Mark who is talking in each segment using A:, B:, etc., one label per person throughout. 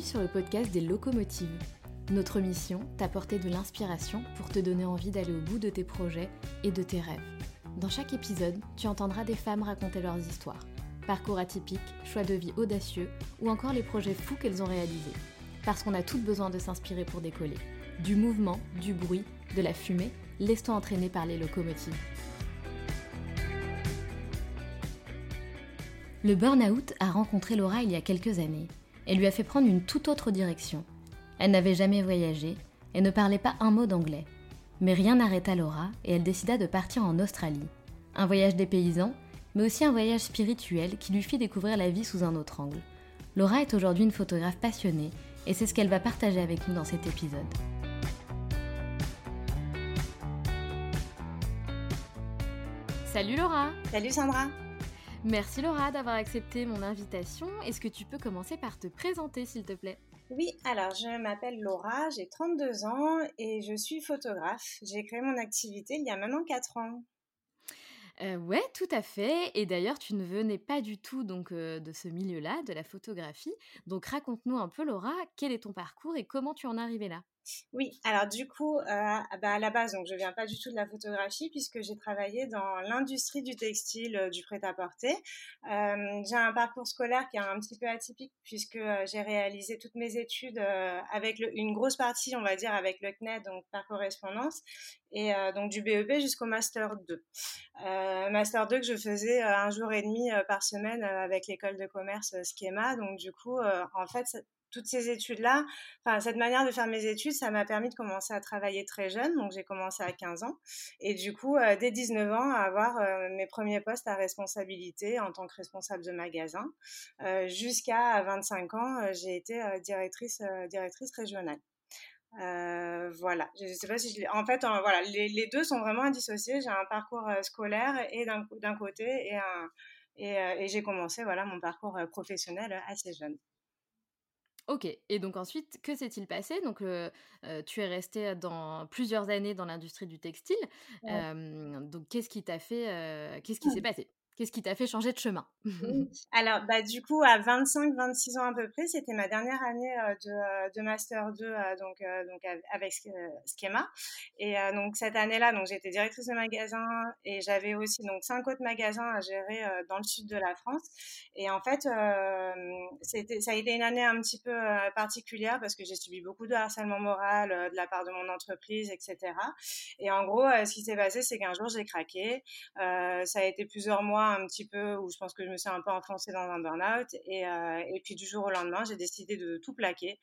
A: Sur le podcast des locomotives. Notre mission, t'apporter de l'inspiration pour te donner envie d'aller au bout de tes projets et de tes rêves. Dans chaque épisode, tu entendras des femmes raconter leurs histoires, parcours atypiques, choix de vie audacieux ou encore les projets fous qu'elles ont réalisés. Parce qu'on a toutes besoin de s'inspirer pour décoller. Du mouvement, du bruit, de la fumée laisse-toi entraîner par les locomotives. Le burn-out a rencontré Laura il y a quelques années et lui a fait prendre une toute autre direction. Elle n'avait jamais voyagé et ne parlait pas un mot d'anglais. Mais rien n'arrêta Laura et elle décida de partir en Australie. Un voyage des paysans, mais aussi un voyage spirituel qui lui fit découvrir la vie sous un autre angle. Laura est aujourd'hui une photographe passionnée et c'est ce qu'elle va partager avec nous dans cet épisode. Salut Laura
B: Salut Sandra
A: Merci Laura d'avoir accepté mon invitation. Est-ce que tu peux commencer par te présenter s'il te plaît?
B: Oui, alors je m'appelle Laura, j'ai 32 ans et je suis photographe. J'ai créé mon activité il y a maintenant 4 ans.
A: Euh, ouais, tout à fait. Et d'ailleurs, tu ne venais pas du tout donc euh, de ce milieu-là, de la photographie. Donc raconte-nous un peu, Laura, quel est ton parcours et comment tu en es arrivée là?
B: Oui, alors du coup, euh, bah, à la base, donc je viens pas du tout de la photographie puisque j'ai travaillé dans l'industrie du textile, euh, du prêt-à-porter. Euh, j'ai un parcours scolaire qui est un petit peu atypique puisque j'ai réalisé toutes mes études avec une grosse partie, on va dire, avec le CNED, donc par correspondance, et donc du BEP jusqu'au Master 2. Master 2 que je faisais un jour et demi par semaine avec l'école de commerce Schema. Donc du coup, en fait, toutes ces études-là, enfin, cette manière de faire mes études, ça m'a permis de commencer à travailler très jeune. Donc, j'ai commencé à 15 ans. Et du coup, euh, dès 19 ans, à avoir euh, mes premiers postes à responsabilité en tant que responsable de magasin. Euh, jusqu'à 25 ans, j'ai été directrice, directrice régionale. voilà, je sais pas si En fait, voilà, les, deux sont vraiment indissociés. J'ai un parcours scolaire et d'un côté et, et j'ai commencé voilà mon parcours professionnel assez jeune.
A: Ok, et donc ensuite, que s'est-il passé? Donc, tu es resté dans plusieurs années dans l'industrie du textile. donc, qu'est-ce qui t'a fait Qu'est-ce qui s'est passé? Qu'est-ce qui t'a fait changer de chemin?
B: Alors, bah, du coup, à 25-26 ans à peu près, c'était ma dernière année euh, de, euh, de, Master 2 euh, donc, donc avec Schema. Et donc, cette année-là, j'étais directrice de magasin et j'avais aussi donc, cinq autres magasins à gérer dans le sud de la France. Et en fait, ça a été une année un petit peu particulière parce que j'ai subi beaucoup de harcèlement moral de la part de mon entreprise, etc. Et en gros, ce qui s'est passé, c'est qu'un jour, j'ai craqué. ça a été plusieurs mois un petit peu où je pense que je me suis un peu enfoncée dans un burn-out. Et, euh, et puis du jour au lendemain, j'ai décidé de tout plaquer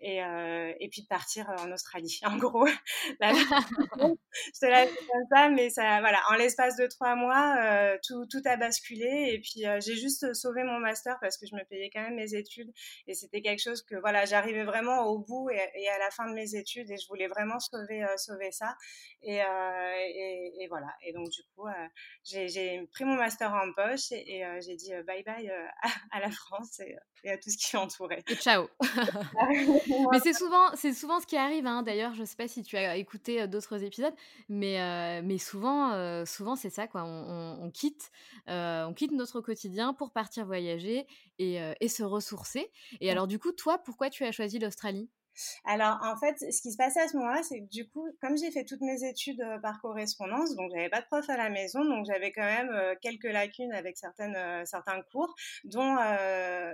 B: et, euh, et puis de partir en Australie. En gros, là, je te laisse comme ça, mais ça, voilà, en l'espace de trois mois, euh, tout, tout a basculé. Et puis j'ai juste sauvé mon master parce que je me payais quand même mes études et c'était quelque chose que voilà, j'arrivais vraiment au bout et, à la fin de mes études et je voulais vraiment sauver, sauver ça. Et, et, voilà. Et donc du coup, j'ai pris mon master en poche et, euh, j'ai dit euh, bye bye euh, à, la France et, à tout ce qui m'entourait.
A: Et ciao. mais c'est souvent, c'est souvent ce qui arrive. Hein. D'ailleurs, je sais pas si tu as écouté d'autres épisodes, mais mais souvent, souvent c'est ça quoi. On, quitte, on quitte notre quotidien pour partir voyager et, et se ressourcer. Et alors du coup, toi, pourquoi tu as choisi l'Australie?
B: Alors, en fait, ce qui se passait à ce moment-là, c'est que du coup, comme j'ai fait toutes mes études euh, par correspondance, donc j'avais pas de prof à la maison, donc j'avais quand même euh, quelques lacunes avec certaines, euh, certains cours, dont,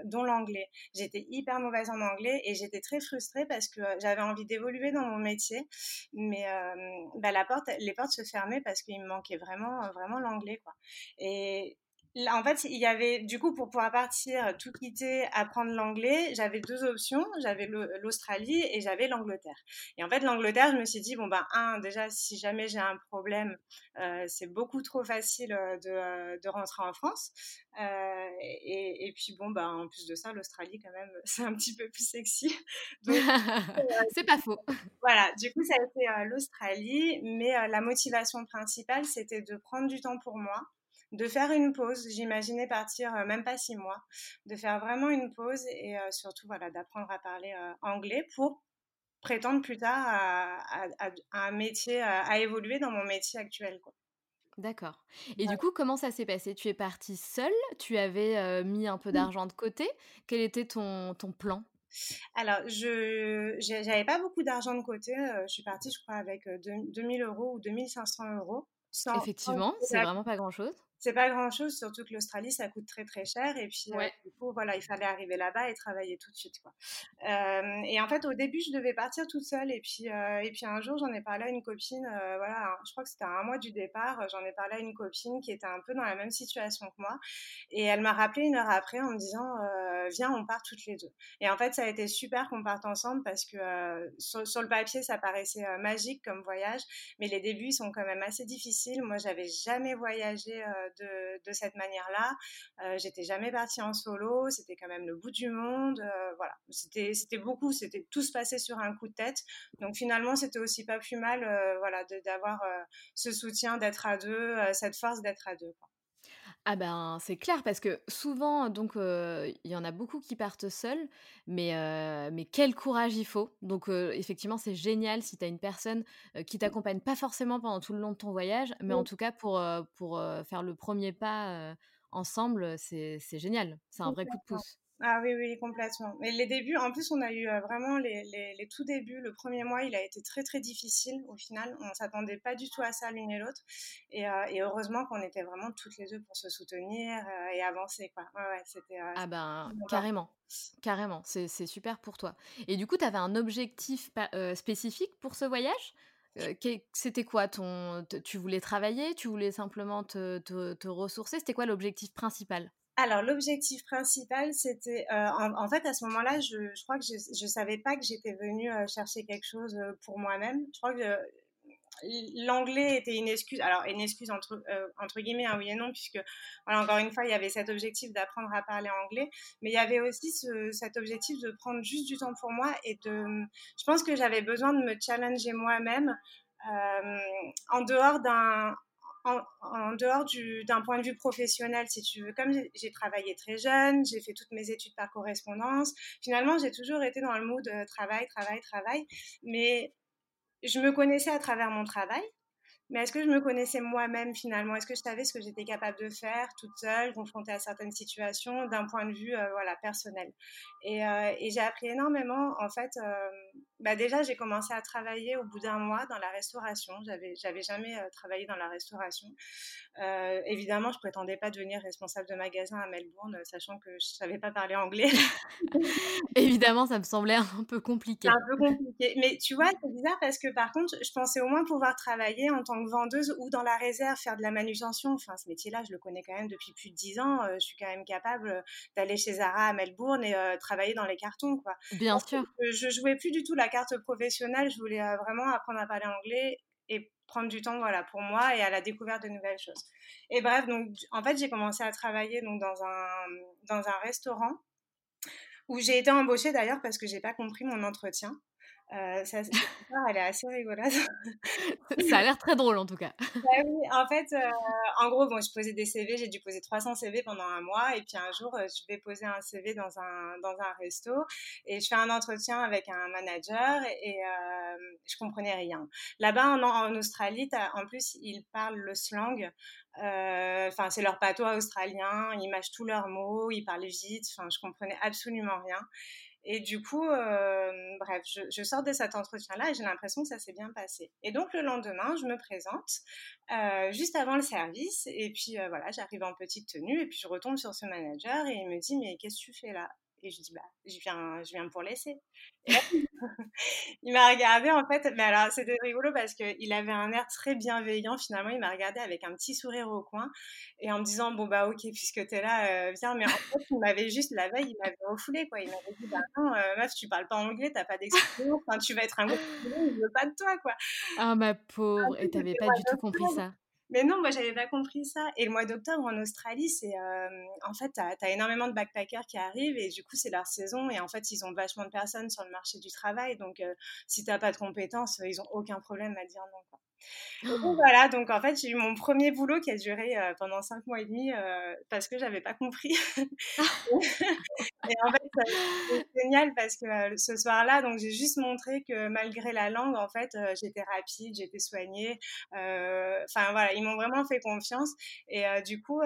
B: dont l'anglais. J'étais hyper mauvaise en anglais et j'étais très frustrée parce que j'avais envie d'évoluer dans mon métier, mais bah, la porte, les portes se fermaient parce qu'il me manquait vraiment, vraiment l'anglais, quoi. En fait, il y avait, du coup, pour pouvoir partir, tout quitter, apprendre l'anglais, j'avais deux options. J'avais l'Australie et j'avais l'Angleterre. Et en fait, l'Angleterre, je me suis dit, bon, ben, un, déjà, si jamais j'ai un problème, euh, c'est beaucoup trop facile euh, de, euh, de, rentrer en France. Euh, et, et, puis, bon, ben, en plus de ça, l'Australie, quand même, c'est un petit peu plus sexy.
A: c'est pas faux.
B: Voilà, du coup, ça a été l'Australie. Mais la motivation principale, c'était de prendre du temps pour moi de faire une pause. J'imaginais partir euh, même pas six mois, de faire vraiment une pause et euh, surtout voilà d'apprendre à parler euh, anglais pour prétendre plus tard à, un métier, à, évoluer dans mon métier actuel. Quoi.
A: D'accord. Et du coup, comment ça s'est passé? Tu es partie seule? Tu avais mis un peu d'argent de côté? Quel était ton, ton plan?
B: Alors, je n'avais pas beaucoup d'argent de côté. je suis partie, je crois, avec 2000 euros ou 2500 euros.
A: Effectivement, c'est vraiment pas grand-chose
B: c'est pas grand chose, surtout que l'Australie, ça coûte très très cher. Et puis, euh, du coup, voilà, il fallait arriver là-bas et travailler tout de suite. Quoi. Euh, et en fait, au début, je devais partir toute seule. Et puis, euh, et puis un jour, j'en ai parlé à une copine. voilà, je crois que c'était un mois du départ. J'en ai parlé à une copine qui était un peu dans la même situation que moi. Et elle m'a rappelé une heure après en me disant Viens, on part toutes les deux. Et en fait, ça a été super qu'on parte ensemble parce que sur, sur, le papier, ça paraissait magique comme voyage. Mais les débuts sont quand même assez difficiles. Moi, j'avais jamais voyagé de, cette manière-là. Euh, j'étais jamais partie en solo, c'était quand même le bout du monde. Euh, voilà, c'était beaucoup, c'était tout se passait sur un coup de tête. Donc finalement, c'était aussi pas plus mal, euh, voilà, d'avoir ce soutien, d'être à deux, cette force d'être à deux.
A: Ah ben, c'est clair parce que souvent, donc, il y en a beaucoup qui partent seuls, mais, mais quel courage il faut. Donc, effectivement, c'est génial si tu as une personne qui t'accompagne, pas forcément pendant tout le long de ton voyage, mais en tout cas pour, pour faire le premier pas ensemble, c'est génial. C'est un vrai coup de pouce.
B: Ah oui, oui, complètement. Mais les débuts, en plus, on a eu euh, vraiment les, les, tout débuts. Le premier mois, il a été très, très difficile au final. On s'attendait pas du tout à ça l'une et l'autre. Et, euh, et, heureusement qu'on était vraiment toutes les deux pour se soutenir euh, et avancer. Quoi. Ouais, c'était,
A: ah ben, carrément. Carrément. C'est super pour toi. Et du coup, tu avais un objectif spécifique pour ce voyage? C'était quoi ton Tu voulais travailler? Tu voulais simplement te, te, te ressourcer? C'était quoi l'objectif principal?
B: Alors l'objectif principal, c'était euh, en, fait à ce moment-là, je, je, crois que je ne savais pas que j'étais venue euh, chercher quelque chose euh, pour moi-même. Je crois que l'anglais était une excuse, alors une excuse entre, entre guillemets, hein, oui et non, puisque encore une fois, il y avait cet objectif d'apprendre à parler anglais, mais il y avait aussi ce, cet objectif de prendre juste du temps pour moi et de, je pense que j'avais besoin de me challenger moi-même en dehors d'un en, dehors d'un point de vue professionnel, si tu veux, comme j'ai travaillé très jeune, j'ai fait toutes mes études par correspondance, finalement, j'ai toujours été dans le mood de travail, travail, travail, mais je me connaissais à travers mon travail. Mais est-ce que je me connaissais moi-même finalement? Est-ce que je savais ce que j'étais capable de faire toute seule, confrontée à certaines situations d'un point de vue euh, voilà personnel? Et, euh, et j'ai appris énormément. En fait, euh, bah déjà j'ai commencé à travailler au bout d'un mois dans la restauration. J'avais j'avais jamais travaillé dans la restauration. évidemment, je prétendais pas devenir responsable de magasin à Melbourne, sachant que je savais pas parler anglais.
A: évidemment, ça me semblait un peu compliqué.
B: Un peu compliqué. Mais tu vois, c'est bizarre parce que par contre, je pensais au moins pouvoir travailler en tant que vendeuse ou dans la réserve, faire de la manutention. Enfin, ce métier-là, je le connais quand même depuis plus de dix ans. Euh, je suis quand même capable euh, d'aller chez Zara à Melbourne et euh, travailler dans les cartons, quoi.
A: Bien sûr.
B: Je jouais plus du tout la carte professionnelle. Je voulais vraiment apprendre à parler anglais et prendre du temps voilà pour moi et à la découverte de nouvelles choses. Et bref, donc en fait, j'ai commencé à travailler donc dans un dans un restaurant où j'ai été embauchée d'ailleurs parce que j'ai pas compris mon entretien. Euh, ça, elle est assez rigolote.
A: ça a l'air très drôle en tout cas.
B: Bah oui, en fait, euh, en gros, bon, je posais des CV, j'ai dû poser 300 CV pendant un mois, et puis un jour, euh, je vais poser un CV dans un, dans un resto, et je fais un entretien avec un manager, et euh, je comprenais rien. Là-bas, en, en, Australie, en plus, ils parlent le slang, enfin, c'est leur patois australien, ils mâchent tous leurs mots, ils parlent vite, enfin, je comprenais absolument rien. Et du coup, euh, bref, je, sors de cet entretien-là et j'ai l'impression que ça s'est bien passé. Et donc le lendemain, je me présente euh, juste avant le service et puis euh, voilà, j'arrive en petite tenue et puis je retombe sur ce manager et il me dit mais qu'est-ce que tu fais là? Et je dis, bah, je viens, je viens pour laisser. il m'a regardé, en fait, mais alors c'était rigolo parce qu'il avait un air très bienveillant. Finalement, il m'a regardé avec un petit sourire au coin et en me disant, bon, bah, ok, puisque tu es là, euh, viens. Mais en fait, il m'avait juste, la veille, il m'avait refoulé, quoi. Il m'avait dit, bah, non, euh, meuf, tu parles pas anglais, t'as pas d'expérience, tu vas être un gros il veut pas de toi, quoi.
A: Ah, ma pauvre, et t'avais pas du tout compris ça.
B: Mais non, moi, j'avais pas compris ça. Et le mois d'octobre en Australie, c'est euh, en fait, tu as, énormément de backpackers qui arrivent et du coup, c'est leur saison. Et en fait, ils ont vachement de personnes sur le marché du travail. Donc, euh, si tu pas de compétences, ils ont aucun problème à dire non. Quoi. Donc, voilà, donc en fait, j'ai eu mon premier boulot qui a duré euh, pendant cinq mois et demi euh, parce que j'avais pas compris. et en fait, c'est génial parce que euh, ce soir-là, donc j'ai juste montré que malgré la langue, en fait, j'étais rapide, j'étais soignée. Enfin voilà, ils m'ont vraiment fait confiance. Et du coup,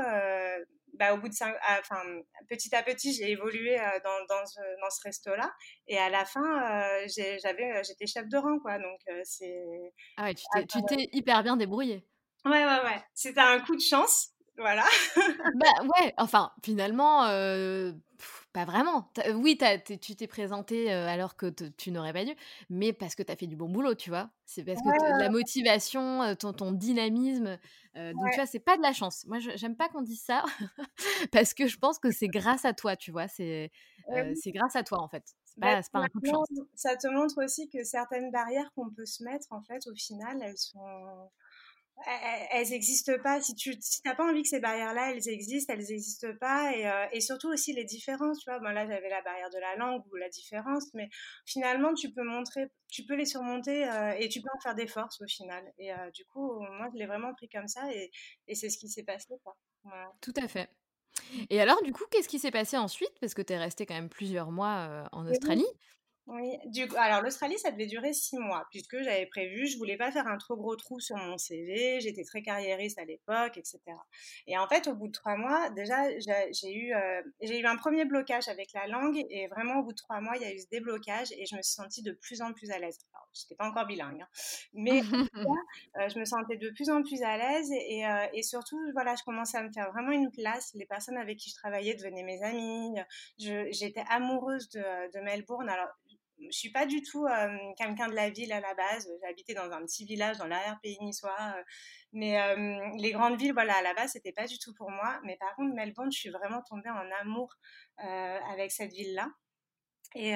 B: bah, au bout de cinq, ah, enfin, petit à petit, j'ai évolué euh, dans, dans, ce, dans ce resto-là. Et à la fin, euh, j'avais, euh, j'étais chef de rang, quoi. Donc, c'est.
A: Ah ouais, tu t'es, hyper bien débrouillée.
B: Ouais, ouais, ouais. C'était un coup de chance. Voilà.
A: bah ouais, enfin, finalement, pas vraiment. Oui, tu t'es présenté alors que tu n'aurais pas dû, mais parce que tu as fait du bon boulot, tu vois. C'est parce que la motivation, ton, ton dynamisme. donc, tu vois, c'est pas de la chance. Moi, j'aime pas qu'on dise ça parce que je pense que c'est grâce à toi, tu vois. C'est c'est grâce à toi, en fait. C'est pas, pas un coup de chance.
B: Ça te montre aussi que certaines barrières qu'on peut se mettre, en fait, au final, elles sont elles n'existent pas. Si tu si n'as pas envie que ces barrières-là, elles existent, elles n'existent pas. Et, euh, et, surtout aussi les différences, tu vois. Bon, là, j'avais la barrière de la langue ou la différence, mais finalement, tu peux montrer, tu peux les surmonter euh, et tu peux en faire des forces au final. Et euh, du coup, moi, je l'ai vraiment pris comme ça et, et c'est ce qui s'est passé, quoi.
A: Tout à fait. Et alors, du coup, qu'est-ce qui s'est passé ensuite? Parce que tu es resté quand même plusieurs mois en Australie.
B: Oui, du coup, alors l'Australie, ça devait durer six mois, puisque j'avais prévu, je voulais pas faire un trop gros trou sur mon CV, j'étais très carriériste à l'époque, etc. Et en fait, au bout de trois mois, déjà, j'ai eu, euh, j'ai eu un premier blocage avec la langue, et vraiment, au bout de trois mois, il y a eu ce déblocage, et je me suis sentie de plus en plus à l'aise. Alors, j'étais pas encore bilingue, hein, mais euh, je me sentais de plus en plus à l'aise, et, euh, et, surtout, voilà, je commençais à me faire vraiment une place. Les personnes avec qui je travaillais devenaient mes amies. J'étais amoureuse de, de Melbourne. Alors, je suis pas du tout quelqu'un de la ville à la base. Habité dans un petit village dans l'arrière-pays niçois. mais les grandes villes, voilà, à la base, c'était pas du tout pour moi. Mais par contre, Melbourne, je suis vraiment tombée en amour avec cette ville-là. Et,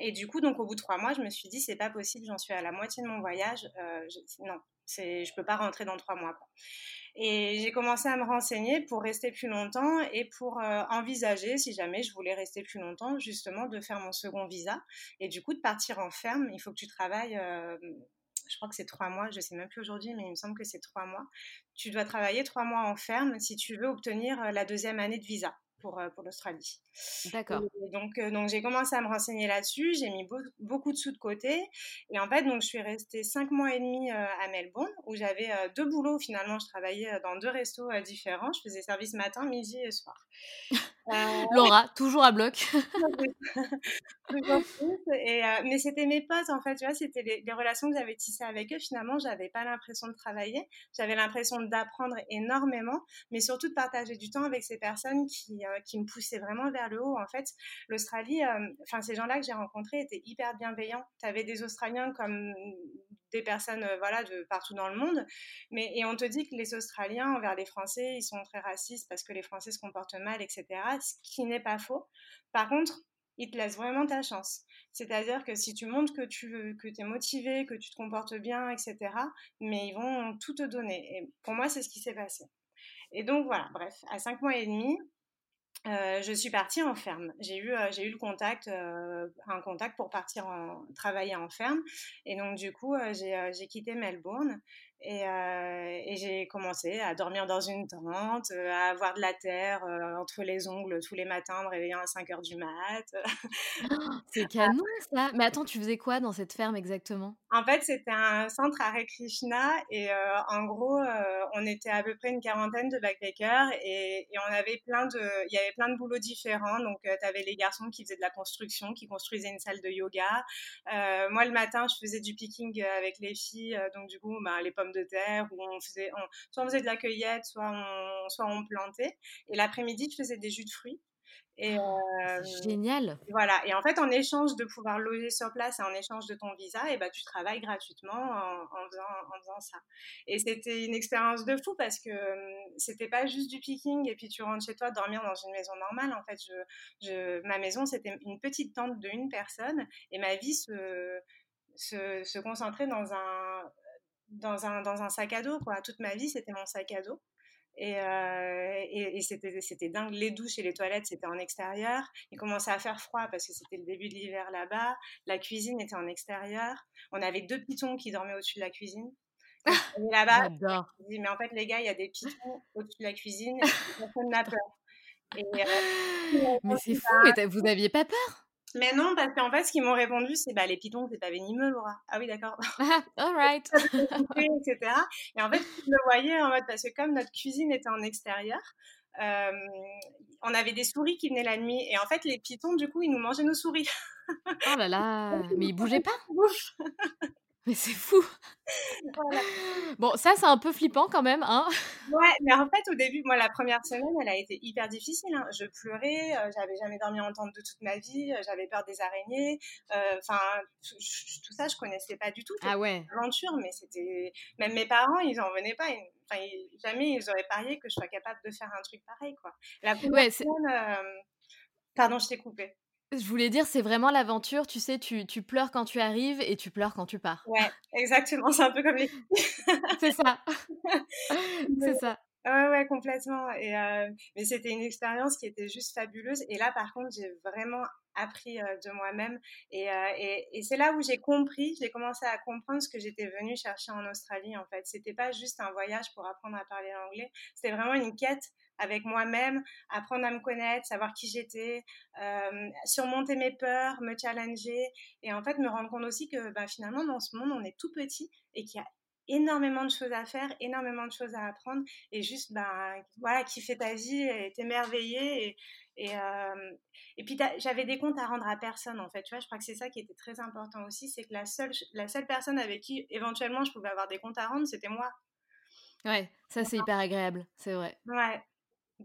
B: et, du coup, donc au bout de trois mois, je me suis dit, c'est pas possible, j'en suis à la moitié de mon voyage. je, non, je peux pas rentrer dans trois mois. Et j'ai commencé à me renseigner pour rester plus longtemps et pour euh, envisager, si jamais je voulais rester plus longtemps, justement de faire mon second visa et du coup de partir en ferme. Il faut que tu travailles, euh, je crois que c'est trois mois, je sais même plus aujourd'hui, mais il me semble que c'est trois mois. Tu dois travailler trois mois en ferme si tu veux obtenir euh, la deuxième année de visa pour, pour l'Australie.
A: D'accord.
B: Donc, donc j'ai commencé à me renseigner là-dessus, j'ai mis beaucoup de sous de côté. Et en fait, donc, je suis restée cinq mois et demi à Melbourne, où j'avais deux boulots finalement. Je travaillais dans deux restos différents. Je faisais service matin, midi et soir.
A: Euh, Laura, toujours à bloc.
B: et, euh, mais c'était mes potes en fait, tu vois, c'était les, relations que j'avais tissées avec eux. Finalement, j'avais pas l'impression de travailler, j'avais l'impression d'apprendre énormément, mais surtout de partager du temps avec ces personnes qui, euh, qui me poussaient vraiment vers le haut. En fait, l'Australie, enfin ces gens-là que j'ai rencontrés étaient hyper bienveillants. Tu avais des Australiens comme des personnes voilà de partout dans le monde mais et on te dit que les Australiens envers les Français ils sont très racistes parce que les Français se comportent mal etc ce qui n'est pas faux par contre ils te laissent vraiment ta chance. C'est-à-dire que si tu montres que tu que es motivé, que tu te comportes bien, etc., mais ils vont tout te donner. Et pour moi, c'est ce qui s'est passé. Et donc voilà, bref, à cinq mois et demi, euh, je suis partie en ferme. J'ai eu, euh, eu le contact, euh, un contact pour partir en, travailler en ferme. Et donc, du coup, j'ai, j'ai quitté Melbourne Et, et j'ai commencé à dormir dans une tente, à avoir de la terre entre les ongles tous les matins, me réveillant à 5 heures du mat.
A: c'est canon ça Mais attends, tu faisais quoi dans cette ferme exactement?
B: En fait, c'était un centre à Krishna et en gros, on était à peu près une quarantaine de backpackers et, et, on avait plein de, il y avait plein de boulots différents. Donc, tu avais les garçons qui faisaient de la construction, qui construisaient une salle de yoga. moi, le matin, je faisais du picking avec les filles, donc du coup, bah, les pommes de terre, où on faisait, soit on faisait de la cueillette, soit on, soit on plantait. Et l'après-midi, je faisais des jus de fruits.
A: Et euh, génial.
B: Voilà. Et en fait, en échange de pouvoir loger sur place et en échange de ton visa, et ben, tu travailles gratuitement en, faisant, en faisant, ça. Et c'était une expérience de fou parce que c'était pas juste du picking et puis tu rentres chez toi dormir dans une maison normale. En fait, je, je, ma maison, c'était une petite tente de une personne et ma vie se, se, se concentrait dans un, dans un, dans un sac à dos. Quoi. Toute ma vie, c'était mon sac à dos. Et, euh, et, et c'était dingue. Les douches et les toilettes, c'était en extérieur. Il commençait à faire froid parce que c'était le début de l'hiver là-bas. La cuisine était en extérieur. On avait deux pitons qui dormaient au-dessus de la cuisine. là-bas, mais en fait, les gars, il y a des pitons au-dessus de la cuisine. personne n'a peur.
A: Et, euh, mais c'est fou, mais vous n'aviez pas peur?
B: Mais non, parce qu'en fait, ce qu'ils m'ont répondu, c'est bah, les pitons, c'est pas venimeux, Laura. Ah oui, d'accord.
A: Ah, all right.
B: etc. Et en fait, je le voyais en mode, parce que comme notre cuisine était en extérieur, euh, on avait des souris qui venaient la nuit. Et en fait, les pitons, du coup, ils nous mangeaient nos souris.
A: oh là là, mais ils bougeaient pas? Mais c'est fou. Bon, ça, c'est un peu flippant quand même, hein
B: Ouais, mais en fait, au début, moi, la première semaine, elle a été hyper difficile. Hein. Je pleurais, euh, j'avais jamais dormi en tente de toute ma vie, euh, j'avais peur des araignées. Euh, enfin, tout ça, je connaissais pas du tout.
A: Ah ouais.
B: Aventure, mais c'était même mes parents, ils en venaient pas. Enfin, jamais ils auraient parié que je sois capable de faire un truc pareil, quoi. La première semaine, pardon, je t'ai coupé.
A: Je voulais dire, c'est vraiment l'aventure, tu sais, tu, tu, pleures quand tu arrives et tu pleures quand tu pars.
B: Ouais, exactement, c'est un peu comme les
A: C'est ça. c'est ça.
B: Ouais, ouais, complètement. Et, euh, mais c'était une expérience qui était juste fabuleuse. Et là, par contre, j'ai vraiment appris euh, de moi-même. Et, euh, et, et c'est là où j'ai compris, j'ai commencé à comprendre ce que j'étais venue chercher en Australie, en fait. C'était pas juste un voyage pour apprendre à parler l'anglais. C'était vraiment une quête avec moi-même, apprendre à me connaître, savoir qui j'étais, euh, surmonter mes peurs, me challenger et en fait me rendre compte aussi que bah, finalement dans ce monde on est tout petit et qu'il y a énormément de choses à faire, énormément de choses à apprendre et juste bah, voilà kiffer ta vie et t'émerveiller et, et, euh, et puis j'avais des comptes à rendre à personne en fait. Tu vois je crois que c'est ça qui était très important aussi c'est que la seule la seule personne avec qui éventuellement je pouvais avoir des comptes à rendre c'était moi.
A: Ouais ça c'est hyper agréable c'est vrai.
B: Ouais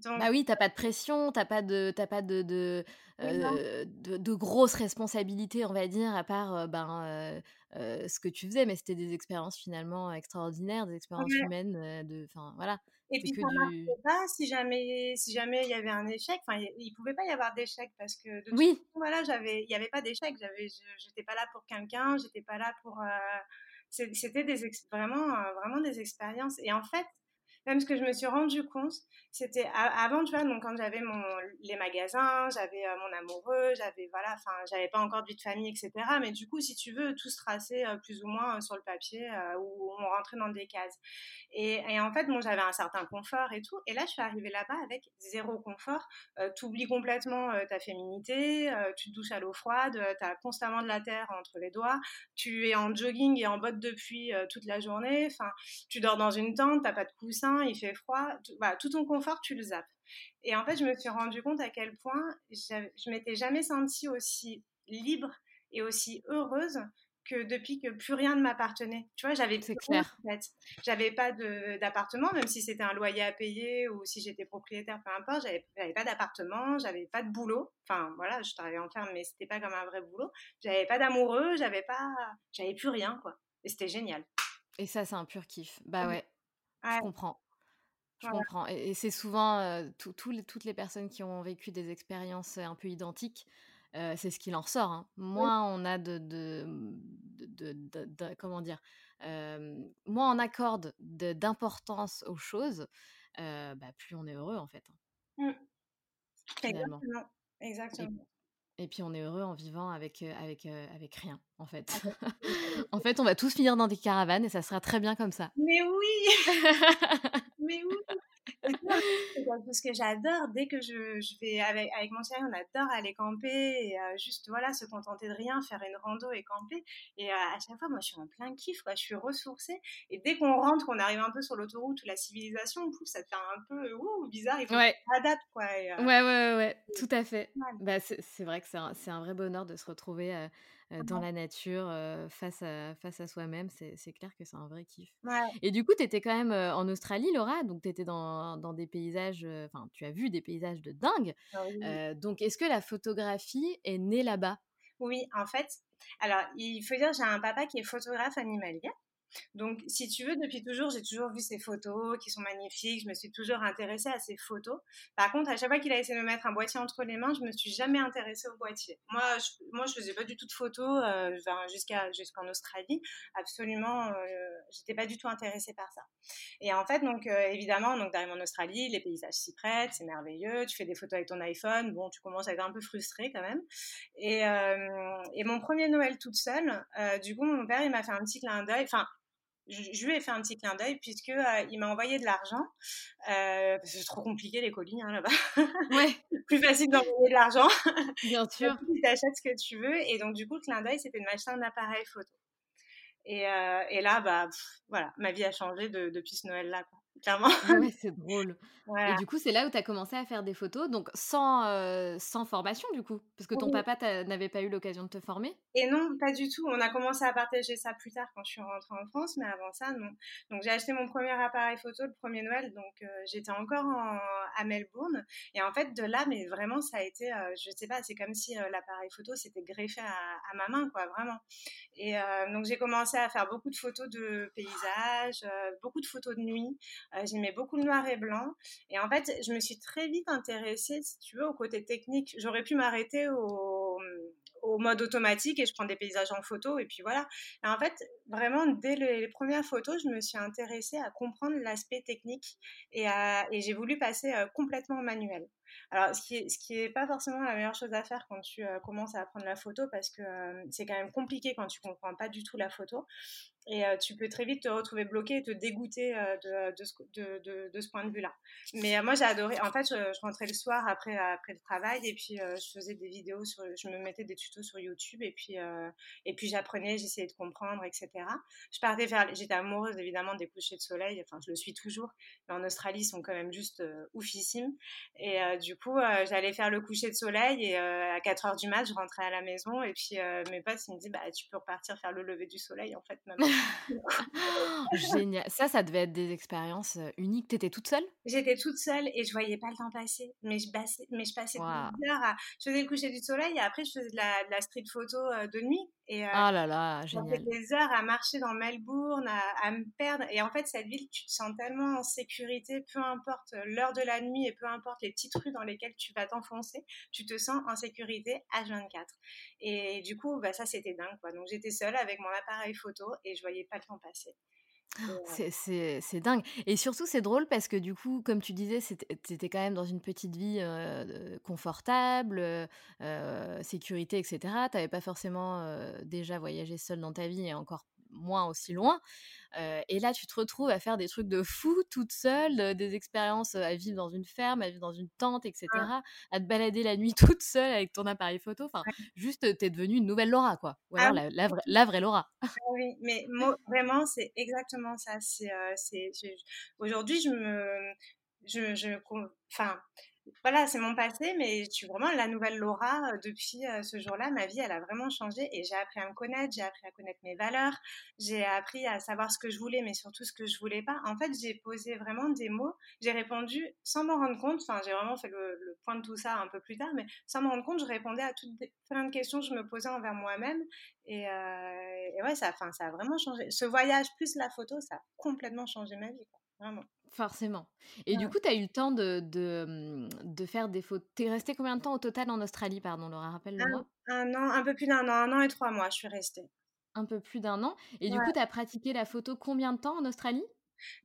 A: bah oui, t'as pas de pression, t'as pas de, t'as pas de, de, euh, de, grosses responsabilités, on va dire, à part euh, ben, euh, ce que tu faisais, mais c'était des expériences finalement extraordinaires, des expériences humaines, de, enfin voilà.
B: Et puis ça du... pas si jamais, si jamais il y avait un échec. Enfin, il pouvait pas y avoir d'échec parce que de
A: oui.
B: voilà, j'avais, il y avait pas d'échec. J'avais, j'étais pas là pour quelqu'un, j'étais pas là pour. c'était des vraiment, vraiment des expériences. Et en fait, même ce que je me suis rendu compte, c'était avant, tu vois, donc quand j'avais mon les magasins, j'avais euh, mon amoureux, j'avais voilà, enfin, j'avais pas encore de vie de famille, etc. Mais du coup, si tu veux, tout se traçait euh, plus ou moins euh, sur le papier où on rentrait dans des cases. Et, en fait, bon, j'avais un certain confort et tout. Et là, je suis arrivée là-bas avec zéro confort. tu oublies complètement ta féminité, tu te douches à l'eau froide, tu as constamment de la terre entre les doigts, tu es en jogging et en bottes de pluie toute la journée. Enfin, tu dors dans une tente, t'as pas de coussin, il fait froid. Tout, voilà, tout ton confort tu le zappes. Et en fait, je me suis rendu compte à quel point je m'étais jamais sentie aussi libre et aussi heureuse que depuis que plus rien ne m'appartenait. Tu vois, j'avais
A: c'est clair.
B: En fait. J'avais pas d'appartement, même si c'était un loyer à payer ou si j'étais propriétaire, peu importe. J'avais pas d'appartement, j'avais pas de boulot. Enfin, voilà, je travaillais en ferme, mais c'était pas comme un vrai boulot. J'avais pas d'amoureux, j'avais pas, j'avais plus rien, quoi. Et c'était génial.
A: Et ça, c'est un pur kiff. Bah ouais, ouais. je comprends. Je comprends. Et, c'est souvent toutes les personnes qui ont vécu des expériences un peu identiques, c'est ce qui en ressort. Hein. Moins on a de, de, comment dire, moins on accorde d'importance aux choses, bah, plus on est heureux en fait.
B: Hein, mmh. Exactement. Exactement.
A: Et puis on est heureux en vivant avec, avec, avec rien, en fait. en fait, on va tous finir dans des caravanes et ça sera très bien comme ça.
B: Mais oui Mais oui parce que j'adore, dès que je, je vais avec, avec, mon chéri, on adore aller camper et juste voilà, se contenter de rien, faire une rando et camper. Et à chaque fois, moi, je suis en plein kiff, quoi. Je suis ressourcée. Et dès qu'on rentre, qu'on arrive un peu sur l'autoroute ou la civilisation, ça te fait un peu ouh, bizarre. Il faut
A: ouais.
B: adapte, quoi.
A: ouais, ouais, ouais, ouais, tout à fait. Bah, c'est vrai que c'est un, un, vrai bonheur de se retrouver dans la nature, face à, face à soi-même. C'est clair que c'est un vrai kiff. Et du coup, tu étais quand même en Australie, Laura, donc tu étais dans, dans, des paysages, enfin, tu as vu des paysages de dingue. Ah donc, est-ce que la photographie est née là-bas?
B: Oui, en fait, alors, il faut dire, j'ai un papa qui est photographe animalier. Donc, si tu veux, depuis toujours, j'ai toujours vu ces photos qui sont magnifiques. Je me suis toujours intéressée à ces photos. Par contre, à chaque fois qu'il a essayé de me mettre un boîtier entre les mains, je me suis jamais intéressée au boîtier. Moi, je, moi, je faisais pas du tout de photos euh, jusqu'à jusqu'en Australie. Absolument, euh, j'étais pas du tout intéressée par ça. Et en fait, donc euh, évidemment, donc d'arriver en Australie, les paysages s'y prêtent, c'est merveilleux. Tu fais des photos avec ton iPhone, bon, tu commences à être un peu frustrée quand même. Et, euh, mon premier Noël toute seule, du coup, mon père, il m'a fait un petit clin d'œil. Enfin, je, lui ai fait un petit clin d'œil puisque euh, il m'a envoyé de l'argent. Euh, c'est trop compliqué les colis hein, là-bas.
A: Ouais.
B: Plus facile d'envoyer de l'argent.
A: Bien sûr.
B: tu achètes ce que tu veux et donc du coup le clin d'œil c'était de m'acheter un appareil photo. Et, euh, et là bah voilà ma vie a changé depuis ce Noël là. Quoi clairement.
A: Ouais, c'est drôle. Et du coup, c'est là où tu as commencé à faire des photos, donc sans, euh, sans formation du coup, parce que ton papa n'avait pas eu l'occasion de te former?
B: Et non, pas du tout. On a commencé à partager ça plus tard quand je suis rentrée en France, mais avant ça, non. Donc j'ai acheté mon premier appareil photo le premier Noël, donc euh, j'étais encore à Melbourne. Et en fait, de là, mais vraiment, ça a été, euh, je sais pas, c'est comme si l'appareil photo s'était greffé à, à, ma main, quoi, vraiment. Et donc j'ai commencé à faire beaucoup de photos de paysages, beaucoup de photos de nuit. Euh, j'aimais beaucoup le noir et blanc. Et en fait, je me suis très vite intéressée, si tu veux, au côté technique. J'aurais pu m'arrêter au, au mode automatique et je prends des paysages en photo et puis voilà. Et en fait, vraiment, dès les, premières photos, je me suis intéressée à comprendre l'aspect technique et, j'ai voulu passer euh, complètement manuel. Alors, ce qui, est, pas forcément la meilleure chose à faire quand tu euh, commences à apprendre la photo parce que c'est quand même compliqué quand tu comprends pas du tout la photo et tu peux très vite te retrouver bloqué et te dégoûter de, de, ce, de, de, ce point de vue-là. Mais moi, j'ai adoré. En fait, je, rentrais le soir après, après le travail et puis je faisais des vidéos, sur, je me mettais des tutos sur YouTube et puis, et puis j'apprenais, j'essayais de comprendre, etc. Je partais faire, j'étais amoureuse évidemment des couchers de soleil, enfin, je le suis toujours, mais en Australie, ils sont quand même juste oufissimes. Et du coup, j'allais faire le coucher de soleil et à 4 heures du mat, je rentrais à la maison et puis mes potes, ils me disent, bah, tu peux repartir faire le lever du soleil en fait, même.
A: Génial. Ça, ça devait être des expériences uniques. T'étais toute seule?
B: J'étais toute seule et je voyais pas le temps passer. Mais je passais, mais je passais des heures à. Je faisais le coucher du soleil et après, je faisais de la, de la street photo de nuit. Et,
A: euh, oh là là, génial.
B: des heures à marcher dans Melbourne, à, me perdre. Et en fait, cette ville, tu te sens tellement en sécurité, peu importe l'heure de la nuit et peu importe les petites rues dans lesquelles tu vas t'enfoncer, tu te sens en sécurité H24. Et du coup, bah, ça, c'était dingue. Quoi. Donc, j'étais seule avec mon appareil photo et je voyais pas le temps passer.
A: C'est dingue. Et surtout, c'est drôle parce que du coup, comme tu disais, c'était quand même dans une petite vie confortable, sécurité, etc. Tu n'avais pas forcément déjà voyagé seule dans ta vie et encore moins aussi loin. et là, tu te retrouves à faire des trucs de fou toute seule, des expériences à vivre dans une ferme, à vivre dans une tente, etc. À te balader la nuit toute seule avec ton appareil photo. Enfin, juste, t'es devenue une nouvelle Laura, quoi. Ou alors la, la, vraie, Laura.
B: Ah oui, mais vraiment, c'est exactement ça. C'est, aujourd'hui, je me, je, je, enfin, voilà, c'est mon passé, mais je suis vraiment la nouvelle Laura depuis ce jour-là. Ma vie, elle a vraiment changé et j'ai appris à me connaître, j'ai appris à connaître mes valeurs, j'ai appris à savoir ce que je voulais, mais surtout ce que je voulais pas. En fait, j'ai posé vraiment des mots, j'ai répondu sans m'en rendre compte. Enfin, j'ai vraiment fait le, point de tout ça un peu plus tard, mais sans m'en rendre compte, je répondais à toutes plein de questions que je me posais envers moi-même. Et, ouais, ça, enfin, ça a vraiment changé. Ce voyage plus la photo, ça a complètement changé ma vie, vraiment.
A: Forcément. Et du coup, tu as eu le temps de, de, mmh, de faire des photos. Tu es resté combien de temps au total en Australie, pardon, Laura, rappelle-le-moi
B: un, an, un peu plus d'un an, un an et trois mois, je suis restée.
A: Un peu plus d'un an. Et du coup, tu as pratiqué la photo combien de temps en Australie?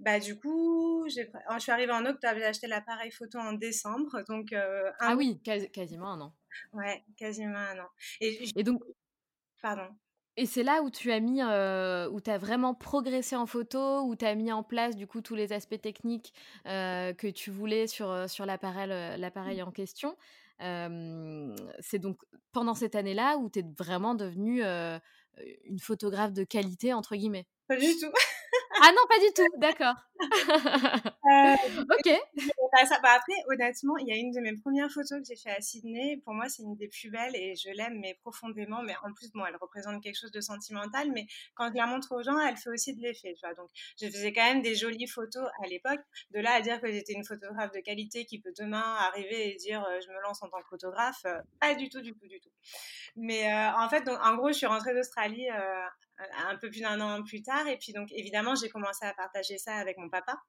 B: Bah du coup, je suis arrivée en octobre, j'ai acheté l'appareil photo en décembre, donc
A: ah oui, quasiment un an.
B: Ouais, quasiment un an. Et,
A: et donc,
B: pardon.
A: Et c'est là où tu as mis, où tu vraiment progressé en photo, où tu as mis en place du coup tous les aspects techniques que tu voulais sur, sur l'appareil, l'appareil en question. c'est donc pendant cette année-là où tu es vraiment devenue une photographe de qualité, entre guillemets.
B: Pas du tout.
A: Ah non, pas du tout, d'accord. Euh, ok.
B: Bah, après, honnêtement, il y a une de mes premières photos que j'ai fait à Sydney. Pour moi, c'est une des plus belles et je l'aime, mais profondément. Mais en plus, bon, elle représente quelque chose de sentimental. Mais quand je la montre aux gens, elle fait aussi de l'effet. Donc, je faisais quand même des jolies photos à l'époque. De là à dire que j'étais une photographe de qualité qui peut demain arriver et dire euh, je me lance en tant que photographe, euh, pas du tout, du tout, du tout. Mais en fait, donc, en gros, je suis rentrée d'Australie un peu plus d'un an plus tard. Et puis, donc, évidemment, j'ai commencé à partager ça avec mon papa.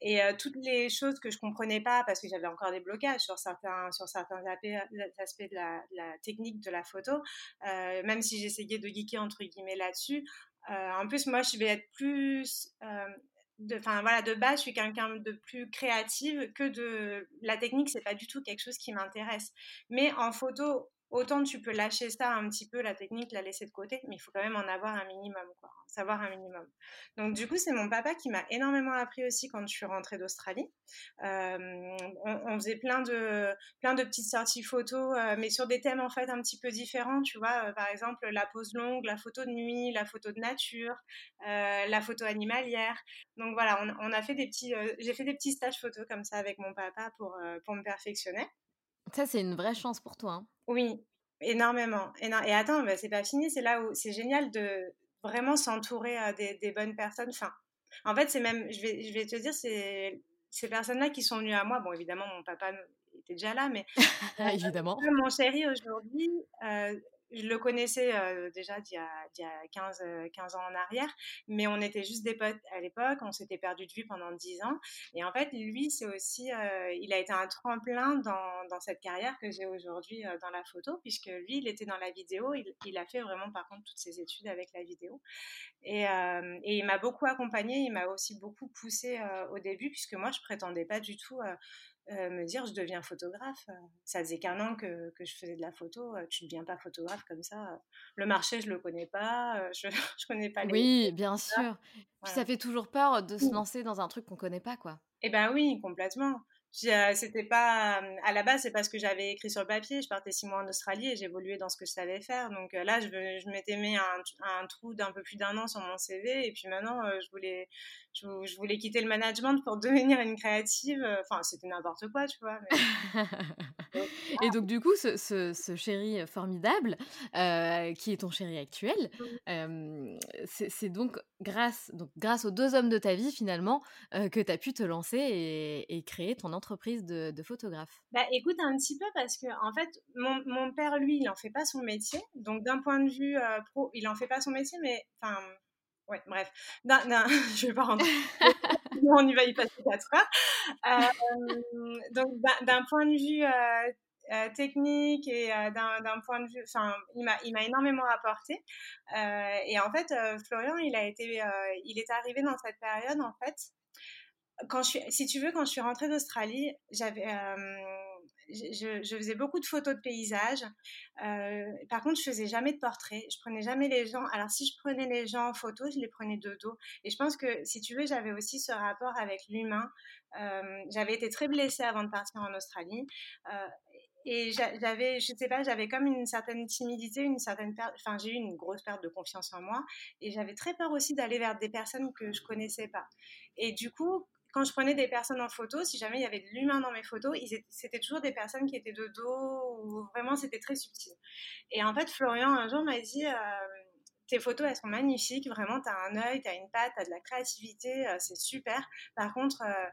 B: Et toutes les choses que je comprenais pas, parce que j'avais encore des blocages sur certains, aspects de la, technique de la photo, même si j'essayais de geeker entre guillemets là-dessus. en plus, moi, je vais être plus de, voilà, de base, je suis quelqu'un de plus créative que de la technique. C'est pas du tout quelque chose qui m'intéresse. Mais en photo, autant tu peux lâcher ça un petit peu, la technique, la laisser de côté, mais il faut quand même en avoir un minimum, savoir un minimum. Donc du coup, c'est mon papa qui m'a énormément appris aussi quand je suis rentrée d'Australie. Euh, on, faisait plein de, plein de petites sorties photos, euh, mais sur des thèmes en fait un petit peu différents, tu vois, euh, par exemple la pose longue, la photo de nuit, la photo de nature, la photo animalière. Donc voilà, on, a fait des petits, j'ai fait des petits stages photos comme ça avec mon papa pour, pour me perfectionner.
A: Ça, c'est une vraie chance pour toi. Hein.
B: Oui, énormément. Et attends, bah, c'est pas fini, c'est là où c'est génial de vraiment s'entourer des, des, bonnes personnes. Enfin, en fait, c'est même, je vais, je vais te dire, c'est ces personnes-là qui sont venues à moi. Bon, évidemment, mon papa était déjà là, mais
A: évidemment.
B: mon chéri aujourd'hui, je le connaissais déjà d'il y a, y a 15, 15, ans en arrière, mais on était juste des potes à l'époque, on s'était perdu de vue pendant 10 ans. Et en fait, lui, c'est aussi, il a été un tremplin dans, dans cette carrière que j'ai aujourd'hui dans la photo, puisque lui, il était dans la vidéo, il, il, a fait vraiment par contre toutes ses études avec la vidéo. Et, et il m'a beaucoup accompagné, il m'a aussi beaucoup poussé au début, puisque moi, je prétendais pas du tout euh, me dire je deviens photographe. Euh, ça faisait qu'un an que, que, je faisais de la photo. Euh, tu ne deviens pas photographe comme ça. Le marché, je le connais pas. Je, je connais pas les.
A: Oui, bien sûr. Puis ça fait toujours peur de se lancer dans un truc qu'on connaît pas, quoi.
B: Eh ben oui, complètement. Euh, c'était pas à la base c'est parce que j'avais écrit sur le papier je partais six mois en Australie et j'évoluais dans ce que je savais faire donc euh, là je, je m'étais mis un, un trou d'un peu plus d'un an sur mon CV et puis maintenant euh, je voulais je, voulais quitter le management pour devenir une créative. Enfin c'était n'importe quoi tu vois
A: et donc du coup ce, ce, chéri formidable qui est ton chéri actuel c'est donc grâce donc grâce aux deux hommes de ta vie finalement que tu as pu te lancer et, et créer ton entreprise de, photographe.
B: Bah écoute un petit peu parce que en fait mon, mon père lui il en fait pas son métier. Donc d'un point de vue euh, pro il en fait pas son métier mais enfin ouais bref. Je vais pas rentrer on y va y passer quatre heures. Euh, donc d'un point de vue euh, technique et d'un point de vue, enfin, il m'a, il m'a énormément apporté. et en fait, Florian, il a été, il est arrivé dans cette période en fait. Quand je suis, si tu veux, quand je suis rentrée d'Australie, j'avais, je, faisais beaucoup de photos de paysages. Euh, par contre, je faisais jamais de portraits. Je prenais jamais les gens. Alors, si je prenais les gens en photo, je les prenais de dos. Et je pense que, si tu veux, j'avais aussi ce rapport avec l'humain. Euh, j'avais été très blessée avant de partir en Australie. Euh, et j'avais, je sais pas, j'avais comme une certaine timidité, une certaine perte, enfin j'ai eu une grosse perte de confiance en moi et j'avais très peur aussi d'aller vers des personnes que je connaissais pas. Et du coup, quand je prenais des personnes en photo, si jamais il y avait de l'humain dans mes photos, c'était toujours des personnes qui étaient de dos ou vraiment c'était très subtil. Et en fait, Florian un jour m'a dit euh, tes photos elles sont magnifiques, vraiment tu as un œil, tu as une patte, tu as de la créativité, euh, c'est super. Par contre, euh,